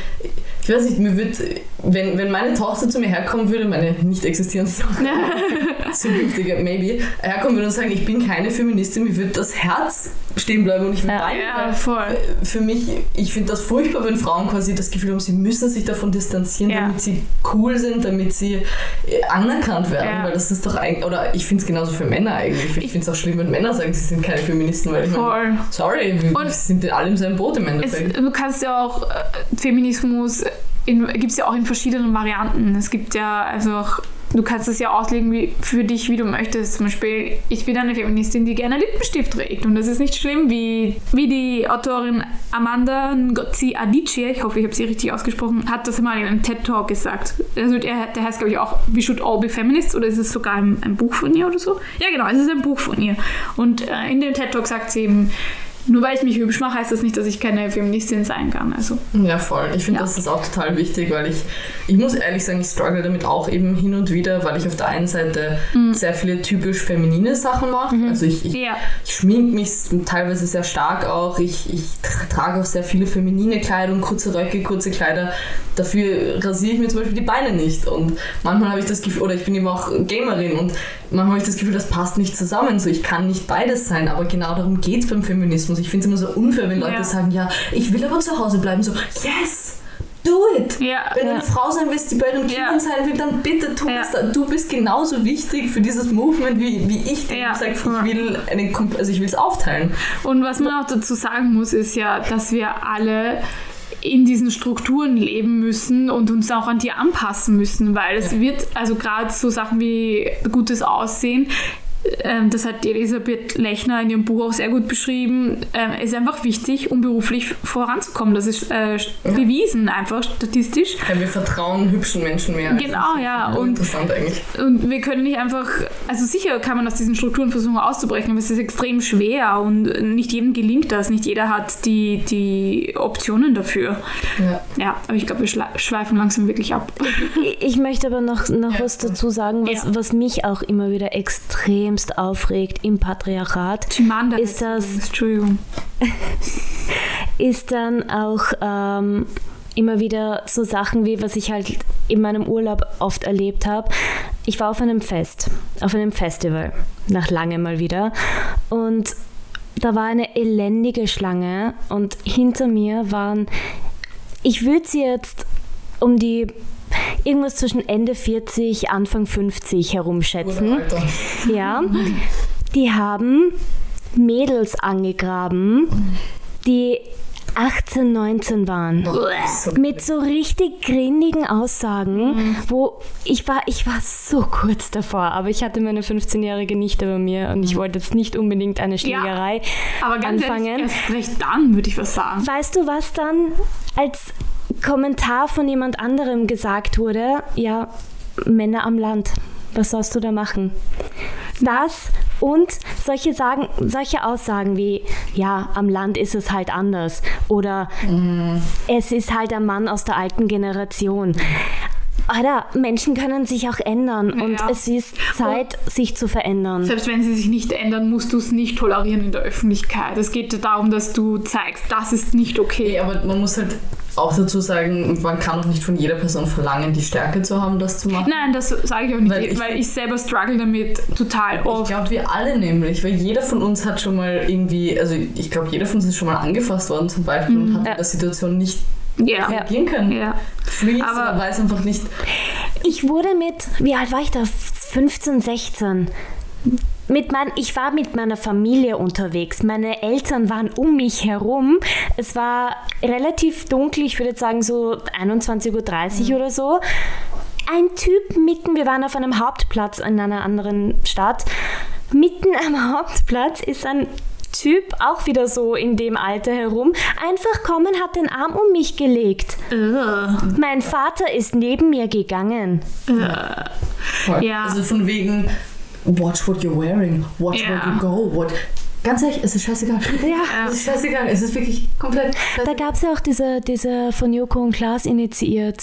[SPEAKER 3] ich weiß nicht, mir wird, wenn, wenn meine Tochter zu mir herkommen würde, meine nicht existierende Tochter, zukünftige, maybe, herkommen würde und sagen, ich bin keine Feministin, mir wird das Herz stehen bleiben und ich will ja, weinen.
[SPEAKER 2] Ja, voll.
[SPEAKER 3] Für mich, ich finde das furchtbar, wenn Frauen quasi das Gefühl haben, sie müssen sich davon distanzieren, ja. damit sie cool sind, damit sie äh, anerkannt werden, ja. weil das ist doch eigentlich, oder ich finde es genauso für Männer eigentlich. Ich finde es auch schlimm, wenn Männer sagen, sie sind keine Feministen, weil ich meine, sorry, wir, wir sind alle im selben Boot im Endeffekt.
[SPEAKER 2] Es, du kannst ja auch äh, Feminismus gibt es ja auch in verschiedenen Varianten. Es gibt ja also auch, du kannst es ja auslegen wie, für dich, wie du möchtest. Zum Beispiel, ich bin eine Feministin, die gerne Lippenstift trägt und das ist nicht schlimm, wie, wie die Autorin Amanda Ngozi Adichie, ich hoffe, ich habe sie richtig ausgesprochen, hat das mal in einem TED-Talk gesagt. Also der, der heißt, glaube ich, auch We Should All Be Feminists oder ist es sogar ein, ein, Buch von ihr oder so? Ja, genau, es ist ein Buch von ihr. Und äh, in dem TED-Talk sagt sie eben, nur weil ich mich hübsch mache, heißt das nicht, dass ich keine Feministin sein kann. Also.
[SPEAKER 3] Ja, voll. Ich finde, ja. das ist auch total wichtig, weil ich, ich muss ehrlich sagen, ich struggle damit auch eben hin und wieder, weil ich auf der einen Seite mhm. sehr viele typisch feminine Sachen mache. Mhm. Also ich, ich, ja. ich schmink mich teilweise sehr stark auch. Ich, ich trage auch sehr viele feminine Kleidung, kurze Röcke, kurze Kleider. Dafür rasiere ich mir zum Beispiel die Beine nicht. Und manchmal habe ich das Gefühl, oder ich bin eben auch Gamerin und manchmal habe ich das Gefühl, das passt nicht zusammen. So, ich kann nicht beides sein, aber genau darum geht es beim Feminismus. Ich finde es immer so unfair, wenn Leute ja. sagen, ja, ich will aber zu Hause bleiben. So, yes! Do it!
[SPEAKER 2] Ja.
[SPEAKER 3] Wenn du eine Frau sein willst, die bei ihren Kindern sein will, dann bitte tu es. Du bist genauso wichtig für dieses Movement wie, wie ich, der ja. sagt, ich will einen, also ich will es aufteilen.
[SPEAKER 2] Und was man auch dazu sagen muss, ist ja, dass wir alle in diesen Strukturen leben müssen und uns auch an die anpassen müssen, weil es ja. wird, also gerade so Sachen wie gutes Aussehen, das hat Elisabeth Lechner in ihrem Buch auch sehr gut beschrieben, ähm, es ist einfach wichtig, um beruflich voranzukommen. Das ist äh, bewiesen, einfach statistisch.
[SPEAKER 3] Ja, wir vertrauen hübschen Menschen mehr.
[SPEAKER 2] Genau, ja. Und, interessant eigentlich. Und wir können nicht einfach, also sicher kann man aus diesen Strukturen versuchen auszubrechen, aber es ist extrem schwer und nicht jedem gelingt das. Nicht jeder hat die, die Optionen dafür. Ja, ja aber ich glaube, wir schweifen langsam wirklich ab.
[SPEAKER 1] Ich möchte aber noch, noch ja. was dazu sagen, was, ja. was mich auch immer wieder extrem extremst aufregt im Patriarchat,
[SPEAKER 2] Chimanda
[SPEAKER 1] ist das,
[SPEAKER 2] Entschuldigung,
[SPEAKER 1] ist dann auch ähm, immer wieder so Sachen wie, was ich halt in meinem Urlaub oft erlebt habe. Ich war auf einem Fest, auf einem Festival, nach langem mal wieder. Und da war eine elendige Schlange und hinter mir waren, ich würde sie jetzt um die irgendwas zwischen Ende 40, Anfang 50 herumschätzen. Ja. Die haben Mädels angegraben, die 18, 19 waren. Mit so richtig grindigen Aussagen, mhm. wo ich war, ich war so kurz davor, aber ich hatte meine 15-jährige Nichte bei mir und ich mhm. wollte jetzt nicht unbedingt eine Schlägerei ja, aber ganz anfangen. Ehrlich,
[SPEAKER 2] erst recht dann, würde ich was sagen.
[SPEAKER 1] Weißt du, was dann als Kommentar von jemand anderem gesagt wurde, ja, Männer am Land, was sollst du da machen? Das und solche, sagen, solche Aussagen wie, ja, am Land ist es halt anders oder mm. es ist halt ein Mann aus der alten Generation. Alter, Menschen können sich auch ändern ja. und es ist Zeit, und sich zu verändern.
[SPEAKER 2] Selbst wenn sie sich nicht ändern, musst du es nicht tolerieren in der Öffentlichkeit. Es geht darum, dass du zeigst, das ist nicht okay.
[SPEAKER 3] aber man muss halt auch dazu sagen, man kann auch nicht von jeder Person verlangen, die Stärke zu haben, das zu machen.
[SPEAKER 2] Nein, das sage ich auch nicht, weil ich, weil ich selber struggle damit total
[SPEAKER 3] oft. Ich glaube, wir alle nämlich, weil jeder von uns hat schon mal irgendwie, also ich glaube, jeder von uns ist schon mal angefasst worden zum Beispiel mhm. und hat ja. in der Situation nicht ja. reagieren können.
[SPEAKER 2] Ja.
[SPEAKER 3] Freeze, aber weiß einfach nicht.
[SPEAKER 1] Ich wurde mit, wie alt war ich da? 15, 16 mit mein, ich war mit meiner Familie unterwegs. Meine Eltern waren um mich herum. Es war relativ dunkel, ich würde sagen so 21.30 Uhr oder so. Ein Typ mitten, wir waren auf einem Hauptplatz in einer anderen Stadt. Mitten am Hauptplatz ist ein Typ, auch wieder so in dem Alter herum, einfach kommen, hat den Arm um mich gelegt.
[SPEAKER 2] Ugh.
[SPEAKER 1] Mein Vater ist neben mir gegangen.
[SPEAKER 3] Voll.
[SPEAKER 2] Ja.
[SPEAKER 3] Also von wegen, watch what you're wearing, watch
[SPEAKER 2] Ja.
[SPEAKER 3] where you go, what. Ganz ehrlich, es ist scheißegal.
[SPEAKER 1] Ja.
[SPEAKER 3] Es ist scheißegal, es ist wirklich komplett.
[SPEAKER 1] Da gab es ja auch diese, diese von Joko und Klaas initiiert.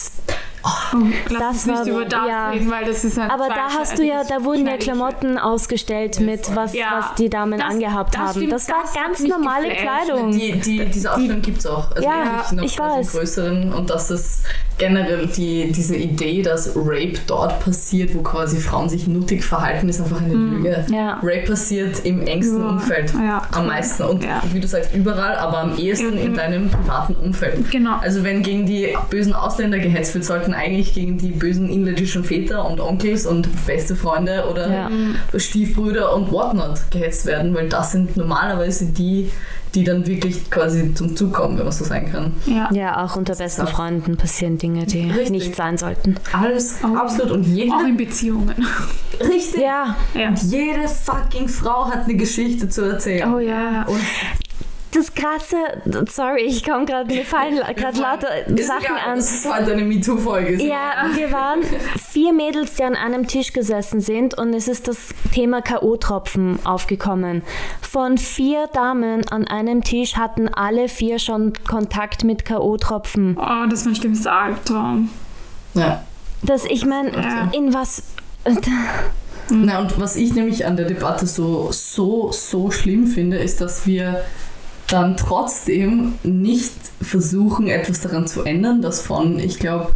[SPEAKER 2] Lass
[SPEAKER 1] Das
[SPEAKER 2] uns nicht
[SPEAKER 1] war-
[SPEAKER 2] über das
[SPEAKER 1] ja.
[SPEAKER 2] reden, weil das ist ein
[SPEAKER 1] Aber da hast du ja, da wurden ja Klamotten ausgestellt mit, was,
[SPEAKER 2] Ja,
[SPEAKER 1] was die Damen
[SPEAKER 2] das-
[SPEAKER 1] angehabt
[SPEAKER 2] das
[SPEAKER 1] haben.
[SPEAKER 2] stimmt,
[SPEAKER 1] das war ganz normale
[SPEAKER 2] geflasht.
[SPEAKER 1] Kleidung.
[SPEAKER 3] Die, die, diese Ausstellung gibt es auch. Also
[SPEAKER 1] Ja,
[SPEAKER 3] noch
[SPEAKER 1] ich weiß.
[SPEAKER 3] im größeren. Und das ist generell die, diese Idee, dass Rape dort passiert, wo quasi Frauen sich nuttig verhalten, ist einfach eine Lüge.
[SPEAKER 1] Ja.
[SPEAKER 3] Rape passiert im engsten
[SPEAKER 2] Ja,
[SPEAKER 3] Umfeld
[SPEAKER 2] ja.
[SPEAKER 3] am meisten. Und
[SPEAKER 2] Ja.
[SPEAKER 3] wie du sagst, überall, aber am ehesten in
[SPEAKER 2] Mhm.
[SPEAKER 3] deinem privaten Umfeld.
[SPEAKER 2] Genau.
[SPEAKER 3] Also wenn gegen die bösen Ausländer gehetzt wird, sollten eigentlich gegen die bösen inländischen Väter und Onkels und beste Freunde oder
[SPEAKER 1] Ja.
[SPEAKER 3] Stiefbrüder und whatnot gehetzt werden, weil das sind normalerweise die, die dann wirklich quasi zum Zug kommen, wenn man so sagen kann.
[SPEAKER 2] Ja.
[SPEAKER 1] Ja, auch unter besten
[SPEAKER 3] krass.
[SPEAKER 1] Freunden passieren Dinge, die
[SPEAKER 3] Richtig.
[SPEAKER 1] nicht sein sollten.
[SPEAKER 3] Alles
[SPEAKER 2] Oh.
[SPEAKER 3] absolut und jede,
[SPEAKER 2] Auch in Beziehungen.
[SPEAKER 3] richtig,
[SPEAKER 1] Ja,
[SPEAKER 2] Ja.
[SPEAKER 3] und jede fucking Frau hat eine Geschichte zu erzählen.
[SPEAKER 1] oh ja.
[SPEAKER 3] Und
[SPEAKER 1] Das Krasse, sorry, ich komme gerade, mir fallen gerade lauter
[SPEAKER 3] ist
[SPEAKER 1] Sachen
[SPEAKER 3] egal,
[SPEAKER 1] an.
[SPEAKER 3] Das ist heute eine MeToo-Folge.
[SPEAKER 1] Ja, wir waren vier Mädels, die an einem Tisch gesessen sind und es ist das Thema K.O.-Tropfen aufgekommen. Von vier Damen an einem Tisch hatten alle vier schon Kontakt mit K.O.-Tropfen.
[SPEAKER 2] Oh, das war ein schlimmes Albtraum.
[SPEAKER 3] ja.
[SPEAKER 1] Das, ich meine,
[SPEAKER 2] Ja.
[SPEAKER 1] in was.
[SPEAKER 3] Na, und was ich nämlich an der Debatte so, so, so schlimm finde, ist, dass wir dann trotzdem nicht versuchen, etwas daran zu ändern, dass von, ich glaube,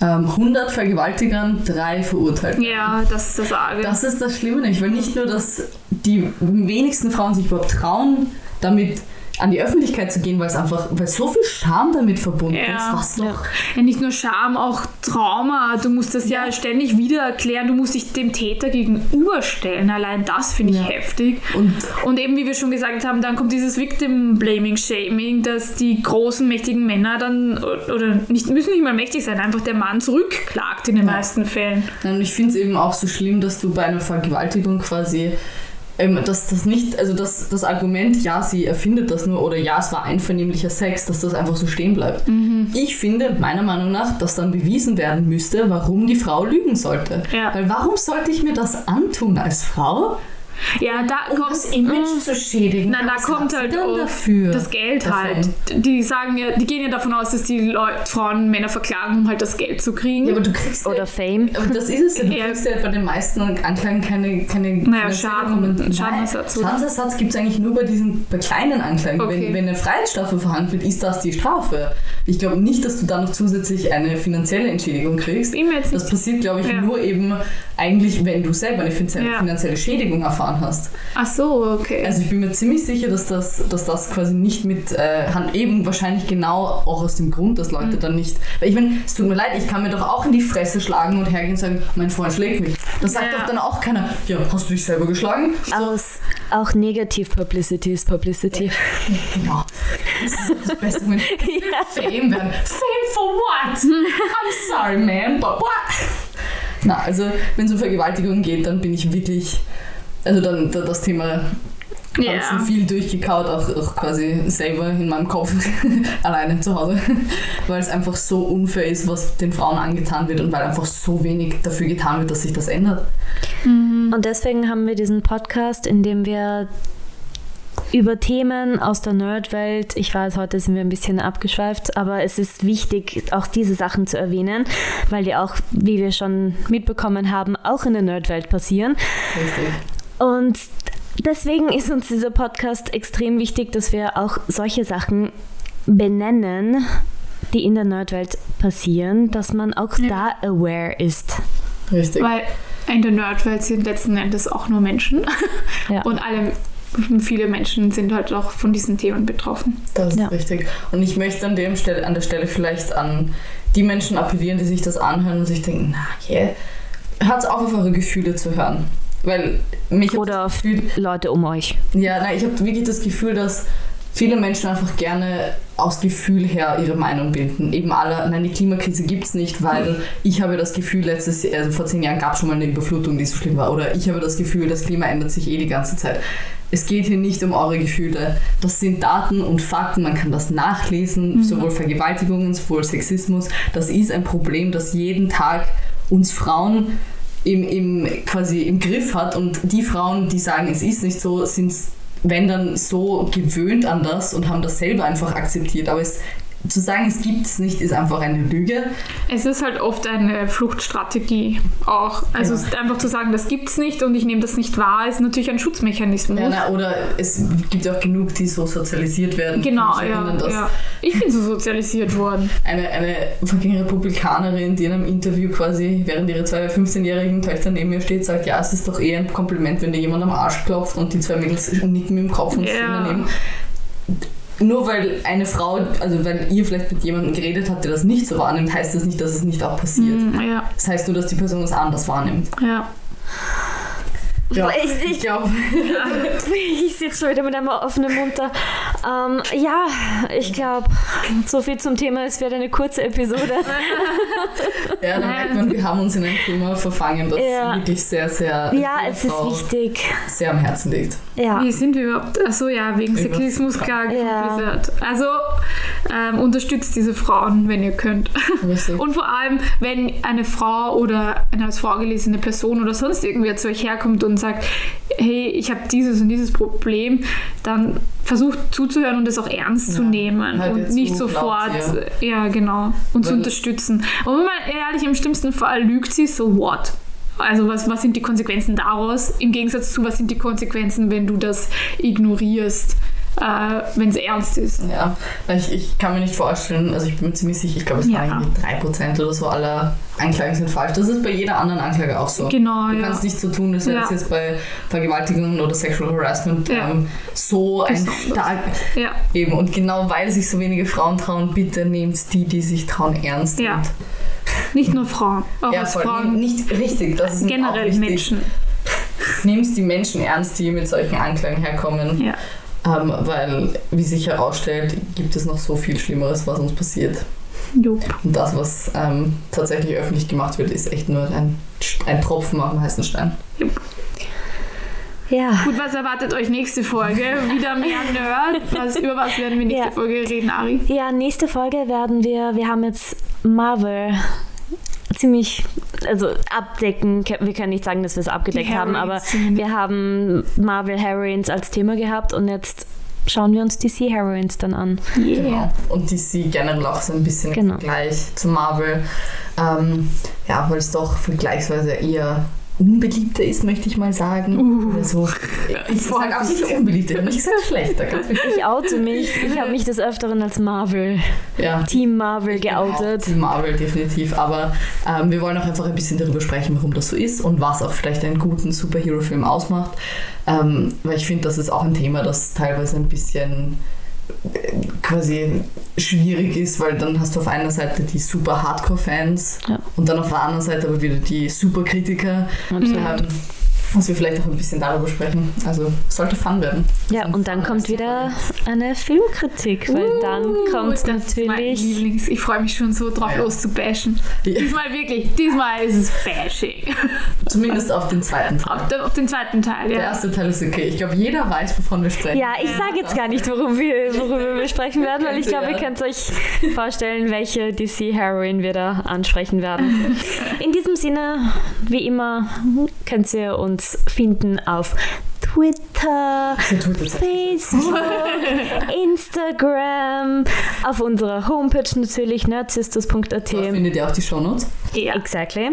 [SPEAKER 3] ähm, 100 Vergewaltigern drei verurteilt werden.
[SPEAKER 2] Ja, das ist das Arge.
[SPEAKER 3] Das ist das Schlimme nämlich, weil nicht nur, dass die wenigsten Frauen sich überhaupt trauen, damit an die Öffentlichkeit zu gehen, weil es einfach, weil so viel Scham damit verbunden
[SPEAKER 2] Ja.
[SPEAKER 3] ist, was doch.
[SPEAKER 2] Ja, nicht nur Scham, auch Trauma. Du musst das ja, ständig wieder erklären. Du musst dich dem Täter gegenüberstellen. Allein das finde ich
[SPEAKER 3] Ja.
[SPEAKER 2] heftig.
[SPEAKER 3] Und
[SPEAKER 2] Und eben, wie wir schon gesagt haben, dann kommt dieses Victim-Blaming-Shaming, dass die großen, mächtigen Männer dann, oder nicht, müssen nicht mal mächtig sein, einfach der Mann zurückklagt in den meisten Fällen.
[SPEAKER 3] Und ich finde es eben auch so schlimm, dass du bei einer Vergewaltigung quasi, ähm, dass das nicht, also das, das Argument, ja, sie erfindet das nur oder ja, es war einvernehmlicher Sex, dass das einfach so stehen bleibt.
[SPEAKER 2] Mhm.
[SPEAKER 3] Ich finde, meiner Meinung nach, dass dann bewiesen werden müsste, warum die Frau lügen sollte.
[SPEAKER 2] Ja.
[SPEAKER 3] Weil warum sollte ich mir das antun als Frau?
[SPEAKER 2] Ja, da
[SPEAKER 3] Um
[SPEAKER 2] kommt
[SPEAKER 3] das Image zu schädigen.
[SPEAKER 2] Nein, da
[SPEAKER 3] Was
[SPEAKER 2] kommt halt
[SPEAKER 3] dafür
[SPEAKER 2] das Geld
[SPEAKER 3] davon?
[SPEAKER 2] halt. Die sagen ja, die gehen ja davon aus, dass die Leute, Frauen Männer verklagen, um halt das Geld zu kriegen.
[SPEAKER 3] Ja, aber du kriegst
[SPEAKER 1] Oder Fame.
[SPEAKER 3] Aber das ist es ja. Du
[SPEAKER 2] Ja.
[SPEAKER 3] kriegst ja bei den meisten Anklagen keine, keine
[SPEAKER 2] Naja, Schaden- Schadenersatz, oder?
[SPEAKER 3] Schadensersatz gibt es eigentlich nur bei diesen bei kleinen Anklagen.
[SPEAKER 2] Okay.
[SPEAKER 3] Wenn, wenn eine Freiheitsstrafe verhandelt wird, ist das die Strafe. Ich glaube nicht, dass du dann noch zusätzlich eine finanzielle Entschädigung kriegst. Das passiert, glaube ich,
[SPEAKER 2] Ja.
[SPEAKER 3] nur eben eigentlich, wenn du selber eine finanzielle,
[SPEAKER 2] Ja.
[SPEAKER 3] finanzielle Erfahren hast.
[SPEAKER 2] Ach so, okay.
[SPEAKER 3] Also ich bin mir ziemlich sicher, dass das, dass das quasi nicht mit äh, Hand eben wahrscheinlich genau auch aus dem Grund, dass
[SPEAKER 2] Mhm.
[SPEAKER 3] Leute dann nicht. Weil ich meine, es tut mir leid, ich kann mir doch auch in die Fresse schlagen und hergehen und sagen, mein Freund schlägt mich. Das sagt
[SPEAKER 2] Ja.
[SPEAKER 3] doch dann auch keiner, ja, hast du dich selber geschlagen?
[SPEAKER 1] Aus, auch negativ Publicity ist Publicity.
[SPEAKER 3] Genau. Das ist das Beste, wenn Fame werden. Fame for what? I'm sorry, man, but what? Na, also wenn es um Vergewaltigung geht, dann bin ich wirklich, also dann da- das Thema
[SPEAKER 2] ja.
[SPEAKER 3] habe schon viel durchgekaut, auch, auch quasi selber in meinem Kopf, alleine zu Hause, weil es einfach so unfair ist, was den Frauen angetan wird und weil einfach so wenig dafür getan wird, dass sich das ändert.
[SPEAKER 1] Und deswegen haben wir diesen Podcast, in dem wir über Themen aus der Nerdwelt, ich weiß, heute sind wir ein bisschen abgeschweift, aber es ist wichtig, auch diese Sachen zu erwähnen, weil die auch, wie wir schon mitbekommen haben, auch in der Nerdwelt passieren.
[SPEAKER 3] Richtig.
[SPEAKER 1] Und deswegen ist uns dieser Podcast extrem wichtig, dass wir auch solche Sachen benennen, die in der Nerdwelt passieren, dass man auch
[SPEAKER 2] Ja.
[SPEAKER 1] da aware ist.
[SPEAKER 3] Richtig.
[SPEAKER 2] Weil in der Nerdwelt sind letzten Endes auch nur Menschen.
[SPEAKER 1] Ja.
[SPEAKER 2] Und alle, viele Menschen sind halt auch von diesen Themen betroffen.
[SPEAKER 3] Das ist
[SPEAKER 1] Ja.
[SPEAKER 3] richtig. Und ich möchte an, dem Stelle, an der Stelle vielleicht an die Menschen appellieren, die sich das anhören und sich denken, na, yeah, hört auf, auf eure Gefühle zu hören. Weil mich
[SPEAKER 1] Oder
[SPEAKER 3] Gefühl,
[SPEAKER 1] Leute um euch.
[SPEAKER 3] ja, nein, ich habe wirklich das Gefühl, dass viele Menschen einfach gerne aus Gefühl her ihre Meinung bilden. Eben alle, nein, die Klimakrise gibt es nicht, weil ich habe das Gefühl, letztes Jahr, also vor zehn Jahren gab es schon mal eine Überflutung, die so schlimm war. Oder ich habe das Gefühl, das Klima ändert sich eh die ganze Zeit. Es geht hier nicht um eure Gefühle. Das sind Daten und Fakten, man kann das nachlesen, sowohl Vergewaltigungen, sowohl Sexismus. Das ist ein Problem, das jeden Tag uns Frauen im, im, quasi im Griff hat und die Frauen, die sagen, es ist nicht so, sind wenn dann so gewöhnt an das und haben das selber einfach akzeptiert. Aber es, zu sagen, es gibt es nicht, ist einfach eine Lüge.
[SPEAKER 2] Es ist halt oft eine Fluchtstrategie auch. Also
[SPEAKER 3] Ja.
[SPEAKER 2] es ist einfach zu sagen, das gibt's nicht und ich nehme das nicht wahr, ist natürlich ein Schutzmechanismus.
[SPEAKER 3] Ja, na, oder es gibt auch genug, die so sozialisiert werden.
[SPEAKER 2] Genau, ja, ja. Ich bin so sozialisiert worden.
[SPEAKER 3] Eine, eine fucking Republikanerin, die in einem Interview quasi, während ihre zwei 15-jährigen Töchter neben ihr steht, sagt, ja, es ist doch eher ein Kompliment, wenn dir jemand am Arsch klopft und die zwei Mädels nicken mit dem Kopf und
[SPEAKER 2] Ja.
[SPEAKER 3] daneben. Nur weil eine Frau, also weil ihr vielleicht mit jemandem geredet habt, der das nicht so wahrnimmt, heißt das nicht, dass es nicht auch passiert.
[SPEAKER 2] Mm, Ja,
[SPEAKER 3] Das heißt nur, dass die Person es anders wahrnimmt.
[SPEAKER 2] ja.
[SPEAKER 3] Ja,
[SPEAKER 1] Ich- ich-
[SPEAKER 3] glaube,
[SPEAKER 1] Ich sitze schon wieder mit einem offenen Mund da. Ähm, ja, ich glaube, so viel zum Thema. Es wird eine kurze Episode.
[SPEAKER 3] ja, dann merkt man, wir haben uns in ein Thema verfangen, das
[SPEAKER 1] Ja.
[SPEAKER 3] wirklich sehr, sehr,
[SPEAKER 1] Ja, es ist
[SPEAKER 3] Frau
[SPEAKER 1] wichtig.
[SPEAKER 3] sehr am Herzen liegt.
[SPEAKER 1] Ja.
[SPEAKER 2] Wie sind wir überhaupt? Achso, ja, wegen Sexismus, klar,
[SPEAKER 1] Ja.
[SPEAKER 2] Also ähm, unterstützt diese Frauen, wenn ihr könnt.
[SPEAKER 3] Richtig.
[SPEAKER 2] Und vor allem, wenn eine Frau oder eine als vorgelesene Person oder sonst irgendwer zu euch herkommt und sagt, hey, ich habe dieses und dieses Problem, dann versucht zuzuhören und es auch ernst zu
[SPEAKER 3] Ja,
[SPEAKER 2] nehmen
[SPEAKER 3] hört ihr
[SPEAKER 2] und
[SPEAKER 3] zu,
[SPEAKER 2] nicht sofort, ja genau, und zu
[SPEAKER 3] Weil-
[SPEAKER 2] unterstützen. Und wenn man ehrlich, im schlimmsten Fall lügt sie, so what? Also was, was sind die Konsequenzen daraus? Im Gegensatz zu, was sind die Konsequenzen, wenn du das ignorierst, äh, wenn es ernst ist?
[SPEAKER 3] Ja, ich, ich kann mir nicht vorstellen, also ich bin mir ziemlich sicher, ich glaube, es
[SPEAKER 2] Ja.
[SPEAKER 3] waren irgendwie 3% oder so aller Anklagen sind falsch. Das ist bei jeder anderen Anklage auch so.
[SPEAKER 2] Genau,
[SPEAKER 3] Du
[SPEAKER 2] ja.
[SPEAKER 3] kannst nicht so tun, wäre
[SPEAKER 2] Ja.
[SPEAKER 3] jetzt bei Vergewaltigung oder Sexual Harassment
[SPEAKER 2] Ja.
[SPEAKER 3] ähm, so ein stark
[SPEAKER 2] Ja,
[SPEAKER 3] eben. Und genau weil sich so wenige Frauen trauen, bitte nehmt die, die sich trauen, ernst.
[SPEAKER 2] Ja.
[SPEAKER 3] Und,
[SPEAKER 2] nicht nur Frauen, auch
[SPEAKER 3] ja,
[SPEAKER 2] als
[SPEAKER 3] voll,
[SPEAKER 2] Frauen.
[SPEAKER 3] nicht richtig. Das ist
[SPEAKER 2] Generell. Menschen.
[SPEAKER 3] Nehmt die Menschen ernst, die mit solchen Anklagen herkommen.
[SPEAKER 2] Ja.
[SPEAKER 3] Ähm, weil, wie sich herausstellt, gibt es noch so viel Schlimmeres, was uns passiert.
[SPEAKER 2] Jupp.
[SPEAKER 3] Und das, was ähm, tatsächlich öffentlich gemacht wird, ist echt nur ein, ein Tropfen auf dem heißen Stein.
[SPEAKER 1] Ja.
[SPEAKER 2] Gut, was erwartet euch nächste Folge? Wieder mehr Nerd. Was, über was werden wir nächste
[SPEAKER 1] Ja.
[SPEAKER 2] Folge reden, Ari?
[SPEAKER 1] Ja, nächste Folge werden wir, wir haben jetzt Marvel ziemlich, also abdecken, wir können nicht sagen, dass wir es abgedeckt haben, aber wir haben Marvel Heroines als Thema gehabt und jetzt schauen wir uns DC Heroines dann an.
[SPEAKER 3] Genau. Und DC generell auch so ein bisschen
[SPEAKER 1] Genau.
[SPEAKER 3] im Vergleich zu Marvel. Ähm, ja, weil es doch vergleichsweise eher unbeliebter ist, möchte ich mal sagen.
[SPEAKER 2] Uh.
[SPEAKER 3] Oder so. Ich sage auch nicht unbeliebter, ich habe nicht gesagt schlechter.
[SPEAKER 1] Ich oute mich, ich habe mich des Öfteren als Marvel,
[SPEAKER 3] Ja.
[SPEAKER 1] Team Marvel geoutet.
[SPEAKER 3] Team Marvel definitiv, aber ähm, wir wollen auch einfach ein bisschen darüber sprechen, warum das so ist und was auch vielleicht einen guten Superhero-Film ausmacht. Ähm, weil ich finde, das ist auch ein Thema, das teilweise ein bisschen quasi schwierig ist, weil dann hast du auf einer Seite die super Hardcore-Fans
[SPEAKER 1] Ja.
[SPEAKER 3] und dann auf der anderen Seite aber wieder die Superkritiker.
[SPEAKER 1] Absolut.
[SPEAKER 3] Ähm, dass wir vielleicht auch ein bisschen darüber sprechen. Also sollte fun werden.
[SPEAKER 1] Ja, und dann kommt wieder eine Filmkritik, weil dann kommt
[SPEAKER 2] Uh, ist mein
[SPEAKER 1] natürlich.
[SPEAKER 2] Lieblings. Ich freue mich schon so drauf,
[SPEAKER 3] Ja.
[SPEAKER 2] loszubashen.
[SPEAKER 3] Ja.
[SPEAKER 2] Diesmal wirklich, diesmal ist es Bashing.
[SPEAKER 3] Zumindest auf den zweiten Teil.
[SPEAKER 2] Auf, den- auf den zweiten Teil,
[SPEAKER 3] Der
[SPEAKER 2] ja.
[SPEAKER 3] erste Teil ist okay. Ich glaube, jeder weiß, wovon wir sprechen.
[SPEAKER 1] Ja, ich sage jetzt gar nicht, worum wir, worüber wir sprechen werden, weil ich glaube, ihr könnt euch vorstellen, welche DC-Heroine wir da ansprechen werden. In diesem Sinne, wie immer, könnt ihr uns finden auf Twitter. Facebook, Instagram, auf unserer Homepage natürlich, nerdsisters.at.
[SPEAKER 3] Dort findet ihr auch die Shownotes.
[SPEAKER 2] ja.
[SPEAKER 1] Exactly.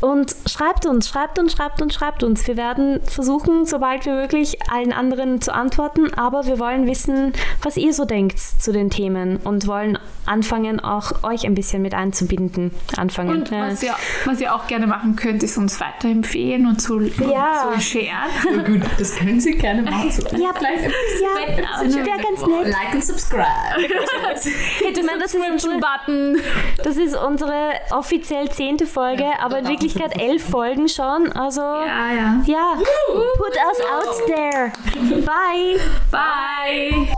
[SPEAKER 1] Und schreibt uns, schreibt uns, schreibt uns, schreibt uns. Wir werden versuchen, sobald wie möglich allen anderen zu antworten, aber wir wollen wissen, was ihr so denkt zu den Themen und wollen anfangen, auch euch ein bisschen mit einzubinden. Anfangen.
[SPEAKER 2] Und
[SPEAKER 1] Ja.
[SPEAKER 2] was ihr, was ihr auch gerne machen könnt, ist uns weiterempfehlen und so,
[SPEAKER 1] Ja.
[SPEAKER 2] so sharen.
[SPEAKER 3] Ja, gut, das können Sie gerne mal zu
[SPEAKER 1] Ja,
[SPEAKER 3] gleich ein bisschen
[SPEAKER 1] ja, Wäre ganz nett.
[SPEAKER 3] Like und subscribe.
[SPEAKER 1] Hätte man das
[SPEAKER 2] Button.
[SPEAKER 1] Das ist unsere offiziell zehnte Folge, ja, aber in Wirklichkeit elf Folgen schon. Also
[SPEAKER 2] ja, ja.
[SPEAKER 1] ja. Put us out there. Bye.
[SPEAKER 2] Bye.